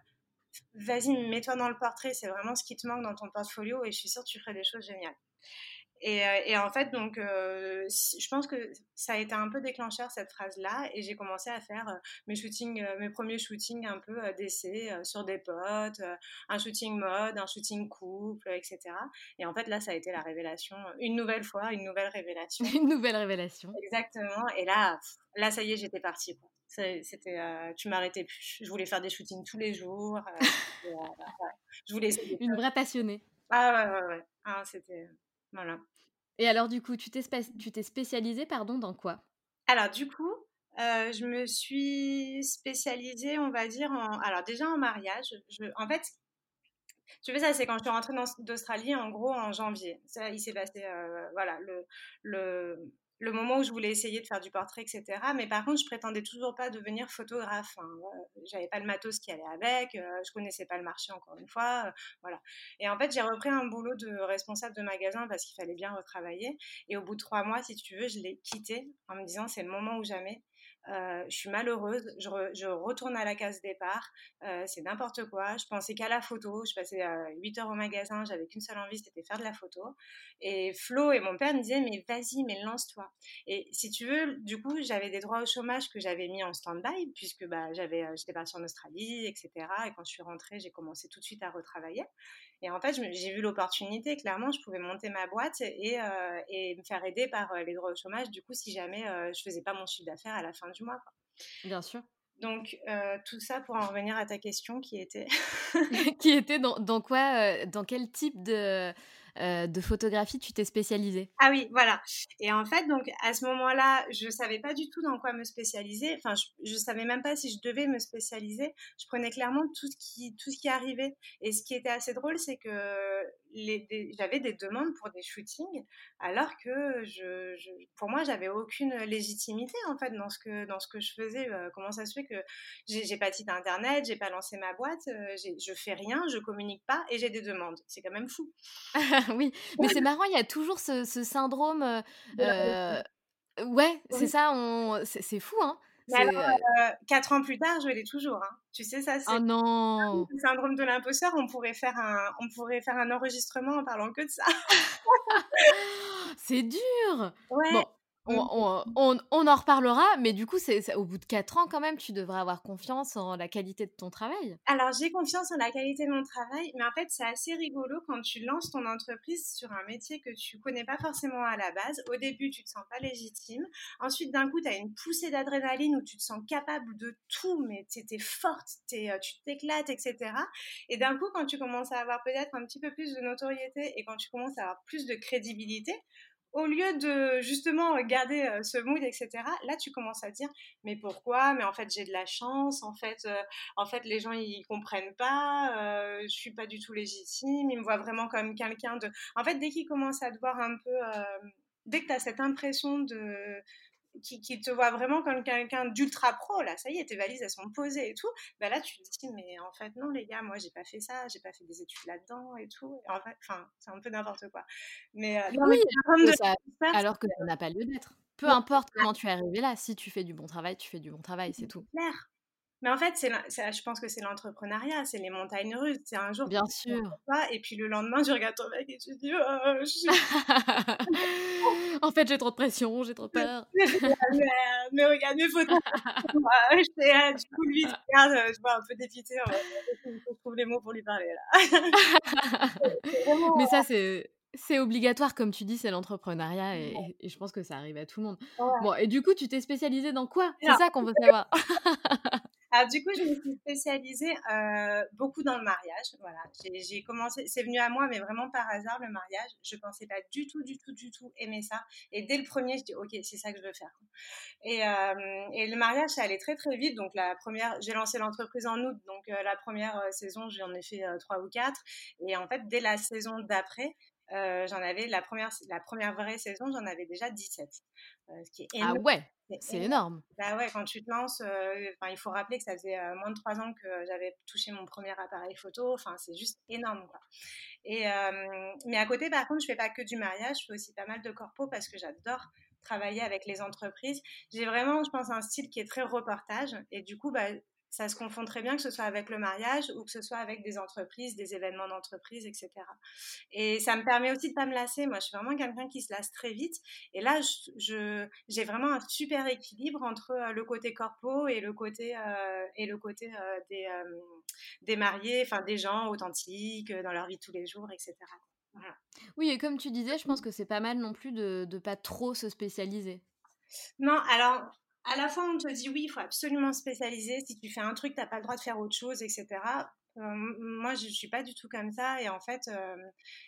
B: vas-y, mets-toi dans le portrait, c'est vraiment ce qui te manque dans ton portfolio et je suis sûre que tu ferais des choses géniales. Et, euh, et, en fait, donc, euh, je pense que ça a été un peu déclencheur cette phrase-là, et j'ai commencé à faire euh, mes shootings, mes premiers shootings un peu d'essai sur des potes, un shooting mode, un shooting couple, etc. Et en fait, là, ça a été la révélation, une nouvelle fois, une nouvelle révélation.
A: une nouvelle révélation.
B: Exactement. Et là, là, ça y est, j'étais partie. C'était, tu m'arrêtais plus. Je voulais faire des shootings tous les jours.
A: je voulais. Une vraie passionnée.
B: Ah ouais, ouais, ouais. Ah, c'était Voilà.
A: Et alors, du coup, tu t'es, tu t'es spécialisée pardon, dans quoi?
B: Alors, du coup, euh, je me suis spécialisée, on va dire, en... Alors, déjà en mariage. Je... En fait, tu veux ça, c'est quand je suis rentrée d'Australie, en gros, en janvier. Ça, il s'est passé, euh, voilà, le, le, le moment où je voulais essayer de faire du portrait, etc. Mais par contre, je prétendais toujours pas devenir photographe. Hein. J'avais pas le matos qui allait avec, euh, je connaissais pas le marché encore une fois, euh, voilà. Et en fait, j'ai repris un boulot de responsable de magasin parce qu'il fallait bien retravailler. Et au bout de trois mois, si tu veux, je l'ai quitté en me disant c'est le moment ou jamais. Euh, je suis malheureuse, je, retourne à la case départ, euh, c'est n'importe quoi. Je pensais qu'à la photo, je passais 8 euh, heures au magasin, j'avais qu'une seule envie, c'était faire de la photo. Et Flo et mon père me disaient, mais vas-y, mais lance-toi. Et si tu veux, du coup, j'avais des droits au chômage que j'avais mis en stand-by, puisque bah, j'avais, j'étais partie en Australie, etc. Et quand je suis rentrée, j'ai commencé tout de suite à retravailler. Et en fait, j'ai vu l'opportunité, clairement, je pouvais monter ma boîte et, euh, et me faire aider par euh, les droits au chômage, du coup, si jamais euh, je faisais pas mon chiffre d'affaires à la fin du mois.
A: Bien sûr.
B: Donc, tout ça pour en revenir à ta question qui était...
A: qui était dans, dans quoi, dans quel type de, euh, de photographie tu t'es spécialisée?
B: Ah oui, voilà. Et en fait, donc à ce moment-là, je savais pas du tout dans quoi me spécialiser. Enfin, je, ne savais même pas si je devais me spécialiser. Je prenais clairement tout ce qui tout ce qui arrivait. Et ce qui était assez drôle, c'est que j'avais des demandes pour des shootings, alors que je, pour moi, j'avais aucune légitimité en fait dans ce que dans ce que je faisais. Euh, comment ça se fait que j'ai pas de site internet, j'ai pas lancé ma boîte, euh, je fais rien, je communique pas et j'ai des demandes. C'est quand même fou.
A: oui, mais c'est marrant, il y a toujours ce, syndrome. Euh, ouais, c'est ça, on... c'est fou, hein.
B: Mais alors, euh, quatre ans plus tard, je l'ai toujours. Hein. Tu sais, ça, c'est
A: oh non
B: le syndrome de l'imposteur. On pourrait faire un, on pourrait faire un enregistrement en parlant que de ça.
A: c'est dur. Ouais. Mmh. On, en reparlera, mais du coup, c'est au bout de 4 ans, quand même, tu devrais avoir confiance en la qualité de ton travail.
B: Alors, j'ai confiance en la qualité de mon travail, mais en fait, c'est assez rigolo quand tu lances ton entreprise sur un métier que tu connais pas forcément à la base. Au début, tu te sens pas légitime. Ensuite, d'un coup, tu as une poussée d'adrénaline où tu te sens capable de tout, mais tu es, forte, es, euh, tu t'éclates, etc. Et d'un coup, quand tu commences à avoir peut-être un petit peu plus de notoriété et quand tu commences à avoir plus de crédibilité, au lieu de justement garder euh, ce mood, etc., là tu commences à dire mais pourquoi? Mais en fait j'ai de la chance, en fait, euh, les gens ils comprennent pas, euh, je suis pas du tout légitime, ils me voient vraiment comme quelqu'un de. En fait dès qu'ils commencent à te voir un peu, dès que tu as cette impression de qui, te voit vraiment comme quelqu'un d'ultra pro, là, ça y est, tes valises, elles sont posées et tout, bah là, tu te dis, mais en fait, non, les gars, moi, j'ai pas fait ça, j'ai pas fait des études là-dedans et tout. en fait, enfin, c'est un peu n'importe quoi. Mais,
A: euh, oui, de ça, alors que ça n'a pas lieu d'être. Peu importe comment tu es arrivé là, si tu fais du bon travail, tu fais du bon travail, c'est tout.
B: Clair. Mais en fait, c'est, je pense que c'est l'entrepreneuriat, c'est les montagnes russes. C'est un jour,
A: bien sûr.
B: Pas, et puis le lendemain, tu regardes ton mec et tu dis, oh,
A: en fait, j'ai trop de pression, j'ai trop peur.
B: mais, regarde mes photos. je du coup, lui, regarde, je vois un peu dépité. Je trouve les mots pour lui parler là.
A: mais ça, c'est c'est obligatoire, comme tu dis, c'est l'entrepreneuriat et, je pense que ça arrive à tout le monde. Bon, et du coup, tu t'es spécialisée dans quoi? C'est ça qu'on veut savoir.
B: Alors, du coup, je me suis spécialisée euh, beaucoup dans le mariage. Voilà, j'ai commencé, c'est venu à moi, mais vraiment par hasard, le mariage. Je pensais pas du tout, du tout, du tout aimer ça. Et dès le premier, je dis, OK, c'est ça que je veux faire. Et, euh, et, le mariage, ça allait très, très vite. Donc, la première, j'ai lancé l'entreprise en août. Donc, euh, la première saison, j'en ai fait trois ou quatre. Et en fait, dès la saison d'après, euh, j'en avais la première, la première vraie saison, j'en avais déjà 17.
A: Euh, ce qui est ah énorme. Ah ouais, c'est énorme.
B: Bah ouais, quand tu te lances, euh, il faut rappeler que ça faisait moins de 3 ans que j'avais touché mon premier appareil photo. Enfin, c'est juste énorme. Quoi. Et, mais à côté, par contre, je fais pas que du mariage, je fais aussi pas mal de corpo parce que j'adore travailler avec les entreprises. J'ai vraiment, je pense, un style qui est très reportage. Et du coup, bah, ça se confond très bien que ce soit avec le mariage ou que ce soit avec des entreprises, des événements d'entreprise, etc. Et ça me permet aussi de pas me lasser. Moi, je suis vraiment quelqu'un qui se lasse très vite. Et là, je, j'ai vraiment un super équilibre entre euh, le côté corpo et le côté euh, et le côté euh, des, des mariés, enfin des gens authentiques dans leur vie de tous les jours, etc.
A: Oui, et comme tu disais, je pense que c'est pas mal non plus de ne pas trop se spécialiser.
B: Non, alors à la fois, on te dit oui, il faut absolument spécialiser. Si tu fais un truc, tu n'as pas le droit de faire autre chose, etc. Euh, moi, je ne suis pas du tout comme ça. Et en fait, euh,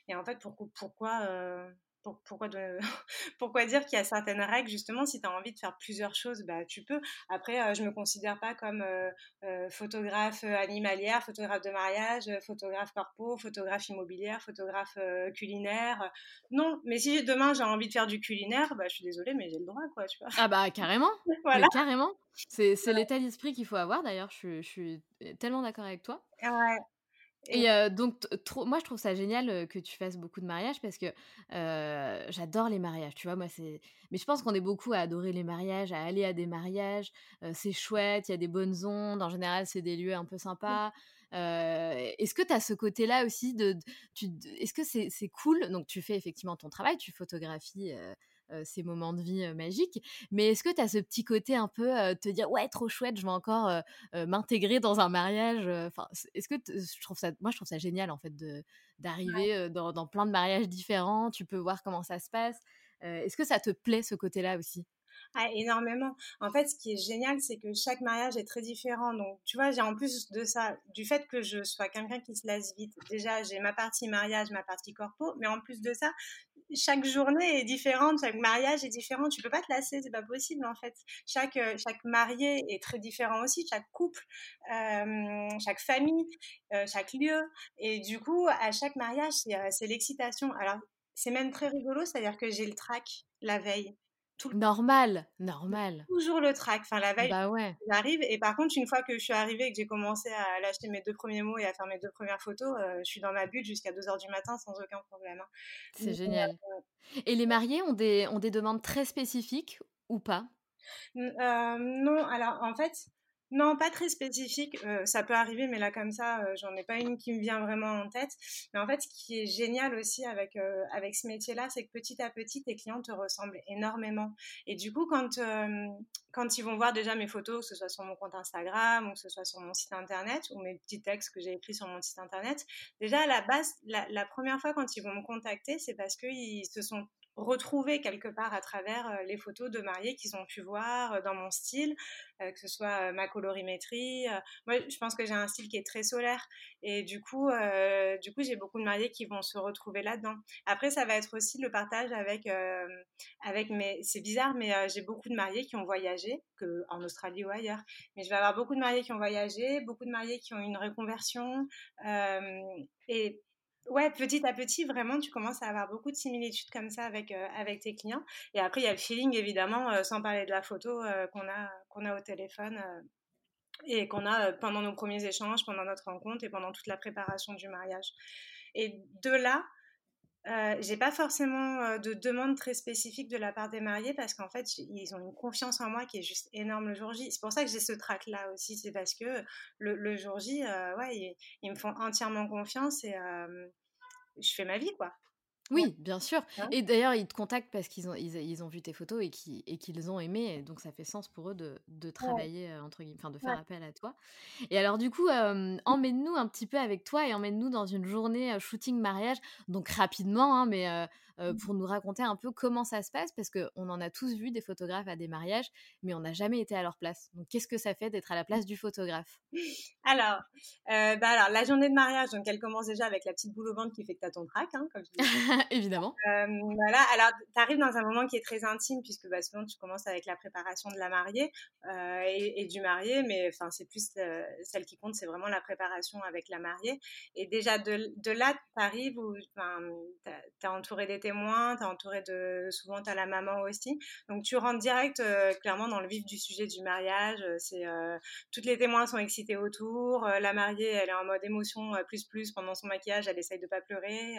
B: et en fait pourquoi, pourquoi, euh, pourquoi, pourquoi dire qu'il y a certaines règles? Justement si tu as envie de faire plusieurs choses bah tu peux. Après euh, je me considère pas comme euh, euh, photographe animalière photographe de mariage photographe corpo photographe immobilière photographe culinaire. Non mais si demain j'ai envie de faire du culinaire bah je suis désolée mais j'ai le droit quoi tu vois.
A: Ah bah carrément. Voilà. carrément. C'est l'état d'esprit qu'il faut avoir d'ailleurs je, je, suis tellement d'accord avec toi.
B: Ouais
A: et donc, moi, je trouve ça génial que tu fasses beaucoup de mariages parce que j'adore les mariages, tu vois. Moi, c'est. Mais je pense qu'on est beaucoup à adorer les mariages, à aller à des mariages. c'est chouette, il y a des bonnes ondes. En général, c'est des lieux un peu sympas. Est-ce que tu as ce côté-là aussi de. Est-ce que c'est cool? Donc, tu fais effectivement ton travail, tu photographies euh, ces moments de vie euh, magiques. Mais est-ce que tu as ce petit côté un peu euh, te dire ouais trop chouette, je vais encore m'intégrer dans un mariage. Enfin, est-ce que je trouve ça, moi je trouve ça génial en fait de d'arriver dans, dans, plein de mariages différents. Tu peux voir comment ça se passe. est-ce que ça te plaît ce côté-là aussi?
B: Ah, énormément. En fait, ce qui est génial, c'est que chaque mariage est très différent. Donc, tu vois, j'ai en plus de ça, du fait que je sois quelqu'un qui se lasse vite, déjà, j'ai ma partie mariage, ma partie corpo, mais en plus de ça, chaque journée est différente, chaque mariage est différent. Tu peux pas te lasser, c'est pas possible, en fait. Chaque, euh, chaque marié est très différent aussi, chaque couple, euh, chaque famille, euh, chaque lieu. Et du coup, à chaque mariage, c'est l'excitation. Alors, c'est même très rigolo, c'est-à-dire que j'ai le track la veille
A: normal, normal.
B: Toujours le track. Enfin, la veille,
A: bah ouais.
B: j'arrive. Et par contre, une fois que je suis arrivée et que j'ai commencé à lâcher mes deux premiers mots et à faire mes deux premières photos, euh, je suis dans ma bulle jusqu'à 2 heures du matin sans aucun problème. Hein.
A: C'est génial. Euh, et les mariés ont des, ont des demandes très spécifiques ou pas?
B: Euh, Non, alors en fait, non, pas très spécifique. Euh, ça peut arriver, mais là comme ça, euh, j'en ai pas une qui me vient vraiment en tête. Mais en fait, ce qui est génial aussi avec euh, avec ce métier-là, c'est que petit à petit, tes clients te ressemblent énormément. Et du coup, quand quand ils vont voir déjà mes photos, que ce soit sur mon compte Instagram ou que ce soit sur mon site internet ou mes petits textes que j'ai écrits sur mon site internet, déjà à la base, la, la première fois quand ils vont me contacter, c'est parce qu'ils se sont retrouver quelque part à travers euh, les photos de mariés qu'ils ont pu voir euh, dans mon style, euh, que ce soit ma colorimétrie. Moi, je pense que j'ai un style qui est très solaire et du coup, du coup, j'ai beaucoup de mariés qui vont se retrouver là-dedans. Après, ça va être aussi le partage avec, avec mes. C'est bizarre, mais j'ai beaucoup de mariés qui ont voyagé, que en Australie ou ailleurs. Mais je vais avoir beaucoup de mariés qui ont voyagé, beaucoup de mariés qui ont une reconversion et Ouais, petit à petit, vraiment, tu commences à avoir beaucoup de similitudes comme ça avec, euh, avec tes clients. Et après, il y a le feeling, évidemment, euh, sans parler de la photo euh, qu'on a, qu'on a au téléphone et qu'on a pendant nos premiers échanges, pendant notre rencontre et pendant toute la préparation du mariage. Et de là, euh, j'ai pas forcément de demande très spécifique de la part des mariés parce qu'en fait ils ont une confiance en moi qui est juste énorme le jour J. C'est pour ça que j'ai ce trac là aussi, c'est parce que le, jour J, ouais, ils, me font entièrement confiance et je fais ma vie quoi.
A: Oui, bien sûr. Hein? Et d'ailleurs, ils te contactent parce qu'ils ont, ils, ont vu tes photos et qu'ils, et qu'ils ont aimé. Donc, ça fait sens pour eux de, de travailler, entre guillemets, enfin, de faire appel à toi. Et alors, du coup, emmène-nous un petit peu avec toi et emmène-nous dans une journée shooting mariage. Donc, rapidement, hein, mais mmh. pour nous raconter un peu comment ça se passe parce qu'on en a tous vu des photographes à des mariages, mais on n'a jamais été à leur place. Donc, qu'est-ce que ça fait d'être à la place du photographe?
B: Alors, bah alors, la journée de mariage, donc elle commence déjà avec la petite boule au ventre qui fait que tu as ton trac, hein, comme je dis.
A: Évidemment.
B: Euh, voilà, alors tu arrives dans un moment qui est très intime puisque bah, souvent tu commences avec la préparation de la mariée euh, et, du marié, mais enfin c'est plus euh, celle qui compte, c'est vraiment la préparation avec la mariée. Et déjà de, de là, tu arrives où tu es entouré des témoins, tu es entouré de, souvent tu as la maman aussi. Donc tu rentres direct clairement dans le vif du sujet du mariage. C'est toutes les témoins sont excités autour, la mariée elle est en mode émotion plus plus pendant son maquillage, elle essaye de pas pleurer.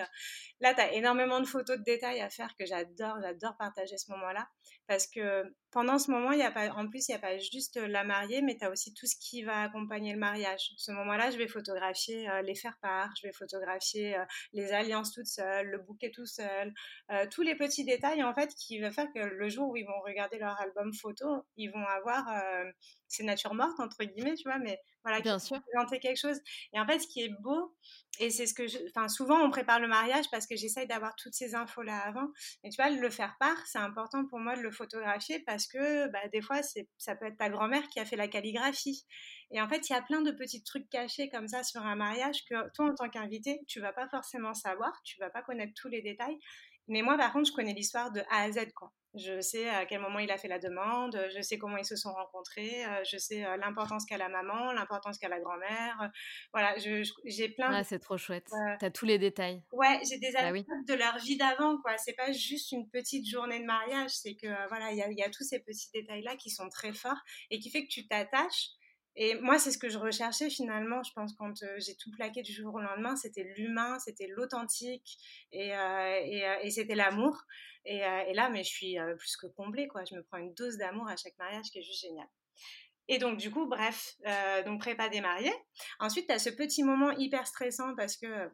B: Là, tu as énormément énormément de photos de détails à faire que j'adore, j'adore partager ce moment-là. Parce que pendant ce moment, y a pas, en plus, il n'y a pas juste la mariée, mais tu as aussi tout ce qui va accompagner le mariage. Ce moment-là, je vais photographier les faire-part, je vais photographier les alliances toutes seules, le bouquet tout seul, tous les petits détails, en fait, qui vont faire que le jour où ils vont regarder leur album photo, ils vont avoir ces natures mortes, entre guillemets, tu vois, mais voilà,
A: Bien sûr.
B: présenter quelque chose. Et en fait, ce qui est beau, et c'est ce que je, enfin, souvent on prépare le mariage parce que j'essaye d'avoir toutes ces infos-là avant. Et tu vois, le faire part, c'est important pour moi de le photographier parce que, bah, des fois, c'est, ça peut être ta grand-mère qui a fait la calligraphie. Et en fait, il y a plein de petits trucs cachés comme ça sur un mariage que toi, en tant qu'invité, tu vas pas forcément savoir, tu vas pas connaître tous les détails. Mais moi, par contre, je connais l'histoire de A à Z, quoi. Je sais à quel moment il a fait la demande, je sais comment ils se sont rencontrés, euh, je sais euh, l'importance qu'a la maman, l'importance qu'a la grand-mère. Voilà, j'ai plein.
A: C'est trop chouette. T'as tous les détails.
B: Ouais, j'ai des bah anecdotes de leur vie d'avant, quoi. C'est pas juste une petite journée de mariage, c'est que voilà, il y, y a, tous ces petits détails-là qui sont très forts et qui fait que tu t'attaches et moi, c'est ce que je recherchais finalement, je pense, quand j'ai tout plaqué du jour au lendemain, c'était l'humain, c'était l'authentique et, c'était l'amour. Et, et, là, mais je suis plus que comblée, quoi. Je me prends une dose d'amour à chaque mariage qui est juste génial. Et donc, du coup, bref, donc prépa des mariés. Ensuite, tu as ce petit moment hyper stressant parce que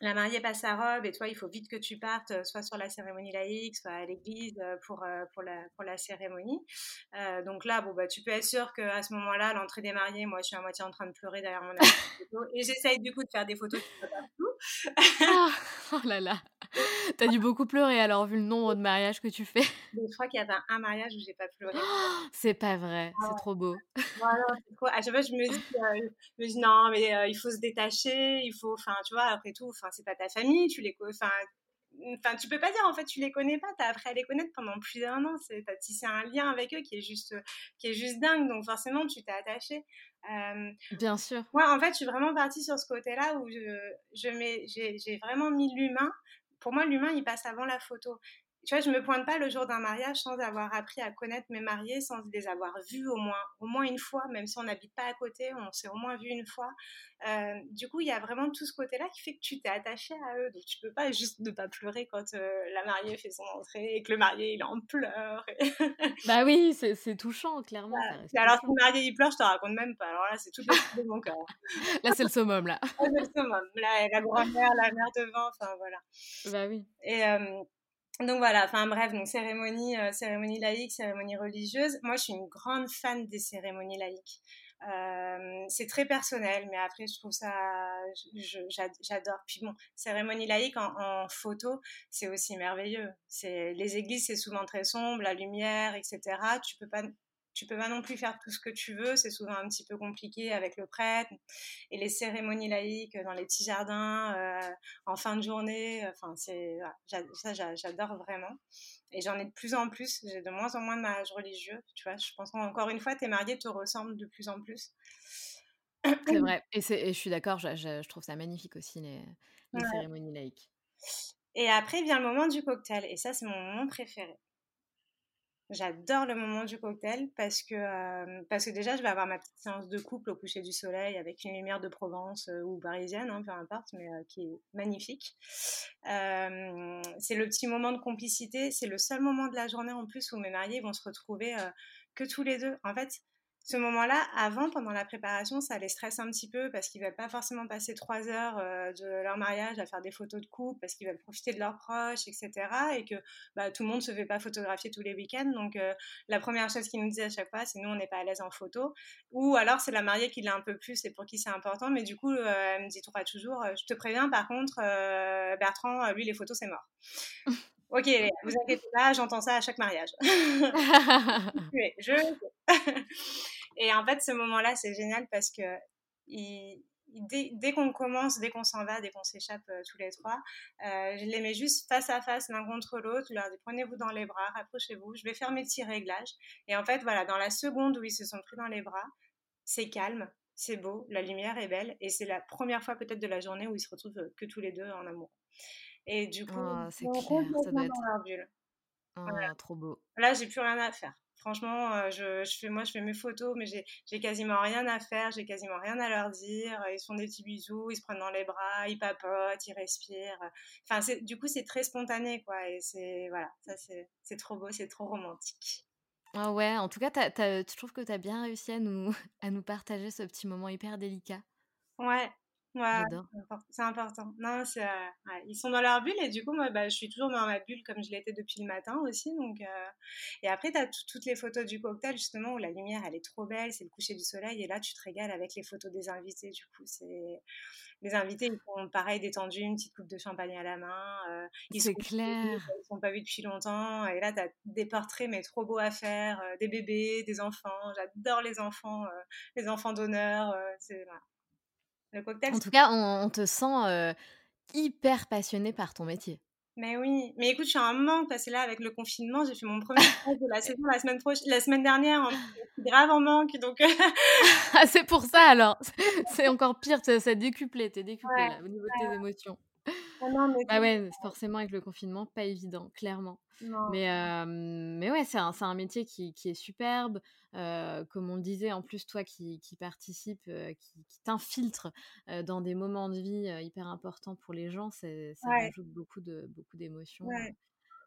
B: la mariée passe sa robe et toi, il faut vite que tu partes, euh, soit sur la cérémonie laïque, soit à l'église euh, pour, euh, pour, la, pour la cérémonie. donc là, bon, bah, tu peux être sûr qu'à ce moment-là, l'entrée des mariés, moi, je suis à moitié en train de pleurer derrière mon photo et j'essaye du coup de faire des photos
A: partout. Ah, oh là là, t'as dû beaucoup pleurer alors, vu le nombre de mariages que tu fais.
B: je crois qu'il y a un mariage où j'ai pas pleuré.
A: c'est pas vrai, c'est trop beau.
B: Voilà, trop... À chaque fois, je me dis, je me dis non, mais il faut se détacher, il faut, enfin, tu vois, après tout, enfin, c'est pas ta famille, tu les, enfin, enfin, tu peux pas dire en fait, tu les connais pas, tu as appris à les connaître pendant plus d'un an, tu as tissé un lien avec eux qui est juste, qui est juste dingue, donc forcément, tu t'es attaché.
A: Bien sûr.
B: Moi, en fait, je suis vraiment partie sur ce côté-là où je, je j'ai vraiment mis l'humain. Pour moi, l'humain, il passe avant la photo tu vois, je me pointe pas le jour d'un mariage sans avoir appris à connaître mes mariés, sans les avoir vus au moins, au moins une fois, même si on n'habite pas à côté, on s'est au moins vu une fois. Euh, du coup, il y a vraiment tout ce côté-là qui fait que tu t'es attaché à eux. Donc, tu peux pas juste ne pas pleurer quand euh, la mariée fait son entrée et que le marié, il en pleure.
A: bah oui, c'est touchant, clairement.
B: alors, si le marié, il pleure, je te raconte même pas. Alors là, c'est tout le de mon cœur.
A: là, c'est le summum, là.
B: c'est le summum. Là, la grand-mère, la mère devant, enfin, voilà.
A: Bah oui.
B: Et... Euh, donc voilà, enfin bref, donc cérémonie, euh, cérémonie laïque, cérémonie religieuse. Moi, je suis une grande fan des cérémonies laïques. Euh, c'est très personnel, mais après, je trouve ça, j'adore. Puis bon, cérémonie laïque en, en photo, c'est aussi merveilleux. C'est les églises, c'est souvent très sombre, la lumière, etc. Tu peux pas tu peux pas non plus faire tout ce que tu veux, c'est souvent un petit peu compliqué avec le prêtre et les cérémonies laïques dans les petits jardins euh, en fin de journée. Enfin, c'est ça, j'adore vraiment. Et j'en ai de plus en plus. J'ai de moins en moins de mariages religieux. Tu vois, je pense qu'encore une fois, tes mariés te ressemblent de plus en plus.
A: C'est vrai. Et, je suis d'accord. Je, trouve ça magnifique aussi les, cérémonies laïques.
B: Et après vient le moment du cocktail. Et ça, c'est mon moment préféré. J'adore le moment du cocktail parce que, euh, parce que déjà, je vais avoir ma petite séance de couple au coucher du soleil avec une lumière de Provence euh, ou parisienne, hein, peu importe, mais euh, qui est magnifique. c'est le petit moment de complicité. C'est le seul moment de la journée en plus où mes mariés vont se retrouver que tous les deux. En fait, ce moment-là, avant, pendant la préparation, ça les stresse un petit peu parce qu'ils veulent pas forcément passer trois heures euh, de leur mariage à faire des photos de couple parce qu'ils veulent profiter de leurs proches, etc. Et que bah, tout le monde se fait pas photographier tous les week-ends. Donc, euh, la première chose qu'ils nous disent à chaque fois, c'est nous, on n'est pas à l'aise en photo. Ou alors, c'est la mariée qui l'a un peu plus et pour qui c'est important. Mais du coup, euh, elle me dit toujours, je te préviens, par contre, Bertrand, lui, les photos, c'est mort. Ok, vous inquiétez pas, j'entends ça à chaque mariage. je... Et en fait, ce moment-là, c'est génial parce que dès, qu'on commence, dès qu'on s'en va, dès qu'on s'échappe euh, tous les trois, euh, je les mets juste face à face l'un contre l'autre. Je leur dis prenez-vous dans les bras, rapprochez-vous. Je vais faire mes petits réglages. Et en fait, voilà, dans la seconde où ils se sont pris dans les bras, c'est calme, c'est beau, la lumière est belle. Et c'est la première fois peut-être de la journée où ils se retrouvent euh, que tous les deux en amour. Et du coup,
A: oh, c'est clair, ça doit être... bulle. Oh, trop beau.
B: Là, j'ai plus rien à faire. Franchement, euh, je, je, fais, moi, je fais mes photos, mais j'ai quasiment rien à faire, j'ai quasiment rien à leur dire. Ils font des petits bisous, ils se prennent dans les bras, ils papotent, ils respirent. Enfin, du coup, c'est très spontané, quoi. Et c'est, voilà, ça, c'est trop beau, c'est trop romantique.
A: Ah ouais, en tout cas, je trouve que tu as bien réussi à nous, à nous partager ce petit moment hyper délicat?
B: Ouais, Ouais, c'est important. Non, euh, ils sont dans leur bulle et du coup, moi, bah, je suis toujours dans ma bulle comme je l'étais depuis le matin aussi. Donc, euh, Et après, tu as toutes les photos du cocktail justement où la lumière, elle est trop belle, c'est le coucher du soleil et là, tu te régales avec les photos des invités. Du coup, c'est les invités, ils font pareil, détendus, une petite coupe de champagne à la main. Euh,
A: ils c'est clair.
B: ils sont pas vus depuis longtemps et là, tu as des portraits mais trop beaux à faire, des bébés, des enfants. J'adore les enfants, les enfants d'honneur. c'est voilà.
A: En tout cas, on, te sent hyper passionné par ton métier.
B: Mais oui, mais écoute, je suis un manque parce que là, avec le confinement, j'ai fait mon premier stage de la saison la semaine, la semaine dernière. Suis grave en manque. Donc...
A: ah, c'est pour ça alors. C'est encore pire, ça décuplé, t'es décuplé là, au niveau de tes émotions. Ah non, mais bah ouais, forcément avec le confinement, pas évident, clairement. Mais, mais ouais, c'est un, un, métier qui, qui est superbe. Comme on le disait, en plus, toi qui, qui participe, qui, qui t'infiltre dans des moments de vie hyper importants pour les gens, ça ajoute beaucoup d'émotions. Beaucoup d'émotions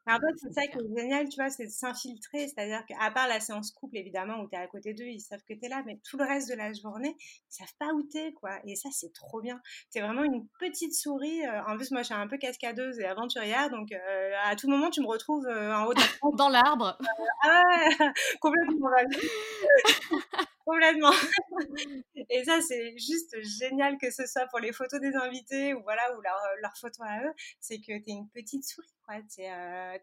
B: en fait, c'est ça qui est génial, tu vois, c'est de s'infiltrer. C'est-à-dire qu'à part la séance couple, évidemment, où tu es à côté d'eux, ils savent que tu es là, mais tout le reste de la journée, ils savent pas où t'es, quoi. Et ça, c'est trop bien. Tu es vraiment une petite souris. Euh, en plus, moi, je suis un peu cascadeuse et aventurière, donc euh, à tout moment, tu me retrouves euh, en haut de
A: Dans l'arbre.
B: ah ouais, complètement. Complètement. Et ça, c'est juste génial que ce soit pour les photos des invités ou voilà, ou leurs photos à eux. C'est que tu es une petite souris, quoi. Tu euh,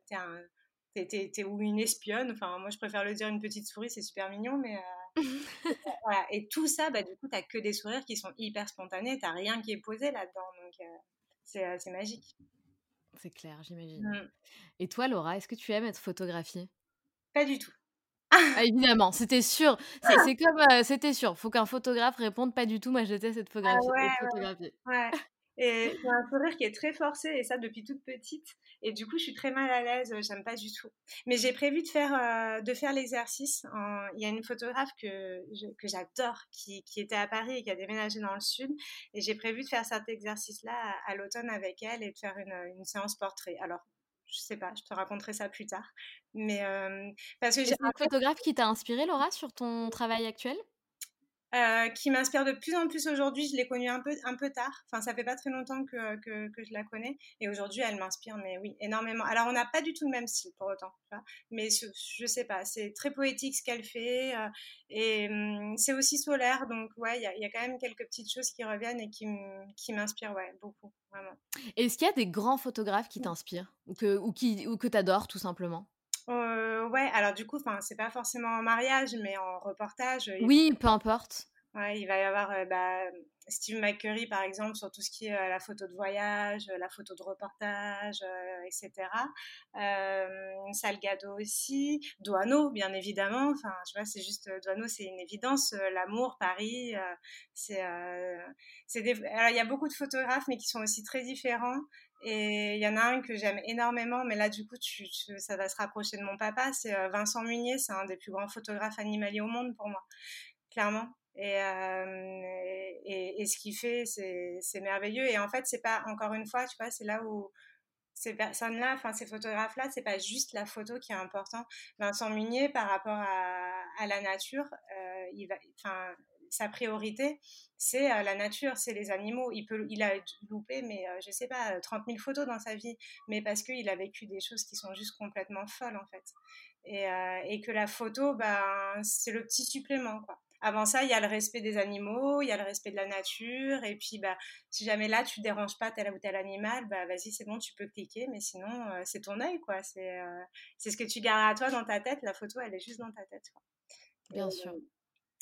B: es, ou une espionne. Enfin, moi, je préfère le dire une petite souris, c'est super mignon, mais. Euh, voilà. Et tout ça, bah, du coup, tu que des sourires qui sont hyper spontanés. Tu rien qui est posé là-dedans. Donc, euh, c'est magique.
A: C'est clair, j'imagine. Mmh. Et toi, Laura, est-ce que tu aimes être photographiée?
B: Pas du tout.
A: Ah, évidemment, c'était sûr. C'est comme, c'était sûr. Faut qu'un photographe réponde pas du tout. Moi, j'étais cette
B: ah photographie. ouais, Et j'ai un sourire qui est très forcé, et ça depuis toute petite. Et du coup, je suis très mal à l'aise, j'aime pas du tout. Mais j'ai prévu de faire, de faire l'exercice. Il y a une photographe que, que j'adore, qui, qui, était à Paris et qui a déménagé dans le sud. Et j'ai prévu de faire cet exercice-là à, l'automne avec elle et de faire une, une séance portrait. Alors, je sais pas, je te raconterai ça plus tard. Mais
A: parce que j'ai un photographe qui t'a inspiré, Laura, sur ton travail actuel?
B: Qui m'inspire de plus en plus aujourd'hui. Je l'ai connue un peu, un peu tard. Enfin, ça fait pas très longtemps que, que, que je la connais. Et aujourd'hui, elle m'inspire, mais oui, énormément. Alors, on n'a pas du tout le même style pour autant. mais je, je, sais pas, c'est très poétique ce qu'elle fait. et mmh, c'est aussi solaire. Donc, ouais, il y a, y a, quand même quelques petites choses qui reviennent et qui, m'inspirent, ouais, beaucoup, vraiment.
A: Est-ce qu'il y a des grands photographes qui mmh. t'inspirent ou que, ou qui, ou que t'adores tout simplement?
B: Euh, ouais, alors du coup, c'est pas forcément en mariage, mais en reportage.
A: Oui, peu importe.
B: Ouais, il va y avoir euh, bah, Steve McCurry, par exemple, sur tout ce qui est euh, la photo de voyage, la photo de reportage, etc. Salgado aussi. Douaneau, bien évidemment. Enfin, tu vois, c'est juste, Douaneau, c'est une évidence. L'amour, Paris, c'est... Des... Alors, il y a beaucoup de photographes, mais qui sont aussi très différents. Et il y en a un que j'aime énormément, mais là, du coup, tu, ça va se rapprocher de mon papa. C'est euh, Vincent Munier, c'est un des plus grands photographes animaliers au monde pour moi, clairement. Et, euh, et, ce qu'il fait, c'est merveilleux. Et en fait, c'est pas, encore une fois, tu vois, c'est là où ces personnes-là, enfin ces photographes-là, c'est pas juste la photo qui est important. Vincent Munier, par rapport à, à la nature, euh, il va, enfin, sa priorité, c'est euh, la nature, c'est les animaux. Il, peut, il a loupé, mais euh, je sais pas, 30 000 photos dans sa vie, mais parce qu'il a vécu des choses qui sont juste complètement folles, en fait. Et, euh, et que la photo, ben, c'est le petit supplément, quoi. Avant ça, il y a le respect des animaux, il y a le respect de la nature, et puis bah, si jamais là tu déranges pas tel ou tel animal, bah vas-y c'est bon, tu peux cliquer, mais sinon c'est ton œil quoi, c'est c'est ce que tu gardes à toi dans ta tête, la photo elle est juste dans ta tête. Quoi.
A: Bien sûr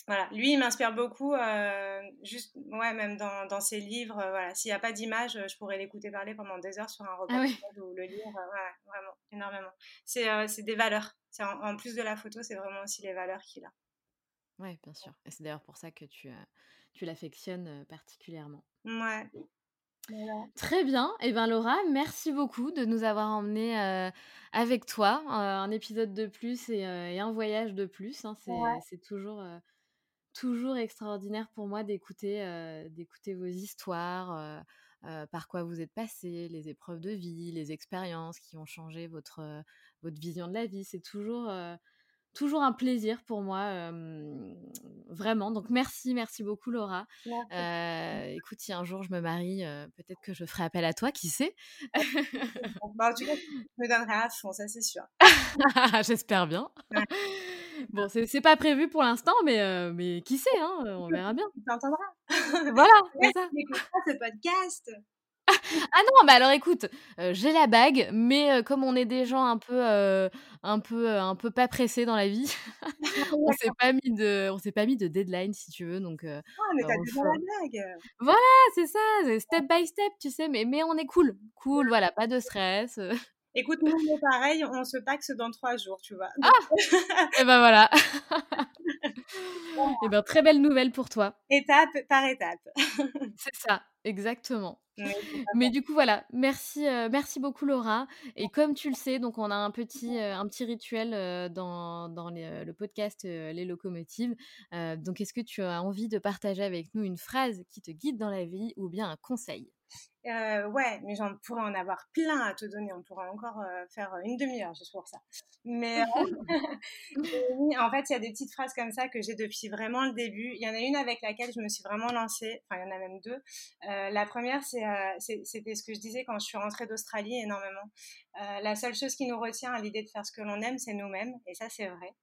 B: voilà, lui, il m'inspire beaucoup, euh, juste, ouais, même dans, dans ses livres. Euh, voilà, s'il n'y a pas d'image, je pourrais l'écouter parler pendant des heures sur un ah reportage ou le lire, euh, vraiment, énormément. C'est des valeurs. En, en, plus de la photo, c'est vraiment aussi les valeurs qu'il a.
A: Oui, bien sûr. Et c'est d'ailleurs pour ça que tu, tu l'affectionnes particulièrement.
B: Ouais.
A: Très bien. Et eh ben Laura, merci beaucoup de nous avoir emmenés avec toi. un épisode de plus et, un voyage de plus. Hein. C'est toujours toujours extraordinaire pour moi d'écouter euh, d'écouter vos histoires, euh, euh, par quoi vous êtes passé, les épreuves de vie, les expériences qui ont changé votre, votre vision de la vie. C'est toujours, toujours un plaisir pour moi, vraiment. Donc merci, merci beaucoup Laura. écoute, si un jour je me marie, peut-être que je ferai appel à toi, qui sait?
B: Bah, Tu me donnerai à fond, ça c'est sûr.
A: J'espère bien. Bon, c'est pas prévu pour l'instant, mais, euh, mais qui sait, hein, on verra bien.
B: Tu t'entendras.
A: voilà,
B: c'est ça. ce podcast.
A: ah non, mais alors écoute, j'ai la bague, mais comme on est des gens un peu, un peu, un peu pas pressés dans la vie, on s'est pas mis de, on s'est pas mis de deadline si tu veux, donc. ah
B: mais t'as déjà la bague.
A: Voilà, c'est ça, step by step, tu sais, mais mais on est cool, cool, voilà, pas de stress.
B: Écoute, nous, on est pareil, on se paxe dans trois jours, tu vois.
A: Ah Et ben voilà. Et ben très belle nouvelle pour toi.
B: Étape par étape.
A: C'est ça, exactement. Mais du coup voilà, merci, euh, merci beaucoup Laura. Et comme tu le sais, donc on a un petit, euh, un petit rituel euh, dans, dans le podcast Les Locomotives. donc est-ce que tu as envie de partager avec nous une phrase qui te guide dans la vie ou bien un conseil?
B: Euh, ouais, mais j'en pourrais en avoir plein à te donner. On pourrait encore euh, faire une demi-heure juste pour ça. Mais, euh, oui, en fait, il y a des petites phrases comme ça que j'ai depuis vraiment le début. Il y en a une avec laquelle je me suis vraiment lancée. Enfin, il y en a même deux. la première, c'était ce que je disais quand je suis rentrée d'Australie énormément. la seule chose qui nous retient à l'idée de faire ce que l'on aime, c'est nous-mêmes. Et ça, c'est vrai.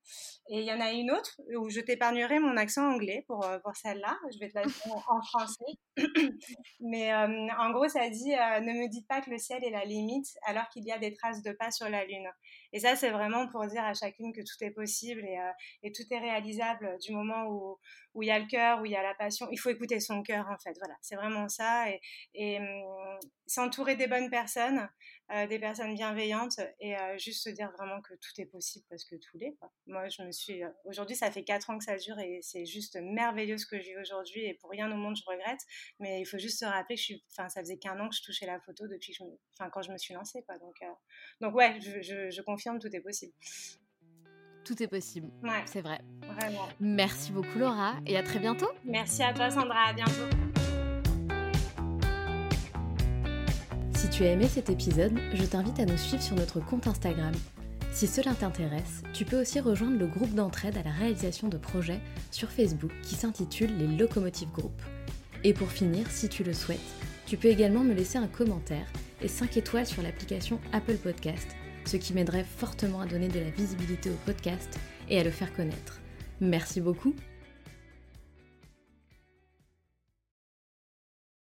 B: Et il y en a une autre où je t'épargnerai mon accent anglais pour, pour celle-là. Je vais te la dire en français. mais en gros, ça dit euh, ne me dites pas que le ciel est la limite alors qu'il y a des traces de pas sur la lune. Et ça, c'est vraiment pour dire à chacune que tout est possible et, euh, tout est réalisable du moment où, où il y a le cœur, où il y a la passion. Il faut écouter son cœur, en fait. Voilà, c'est vraiment ça. Et, hum, s'entourer des bonnes personnes, euh, des personnes bienveillantes et juste se dire vraiment que tout est possible parce que tout l'est. Moi, je me suis. aujourd'hui, ça fait quatre ans que ça dure et c'est juste merveilleux ce que je vis aujourd'hui et pour rien au monde, je regrette. Mais il faut juste se rappeler que je suis. Enfin, ça faisait qu'un an que je touchais la photo depuis que je enfin, quand je me suis lancée. Quoi. Donc, donc ouais, je, je confirme, tout est possible.
A: Tout est possible.
B: Ouais.
A: C'est vrai.
B: Vraiment.
A: Merci beaucoup Laura et à très bientôt.
B: Merci à toi Sandra, à bientôt.
A: Tu as aimé cet épisode, je t'invite à nous suivre sur notre compte Instagram. Si cela t'intéresse, tu peux aussi rejoindre le groupe d'entraide à la réalisation de projets sur Facebook qui s'intitule les Locomotive Group. Et pour finir, si tu le souhaites, tu peux également me laisser un commentaire et 5 étoiles sur l'application Apple Podcast, ce qui m'aiderait fortement à donner de la visibilité au podcast et à le faire connaître. Merci beaucoup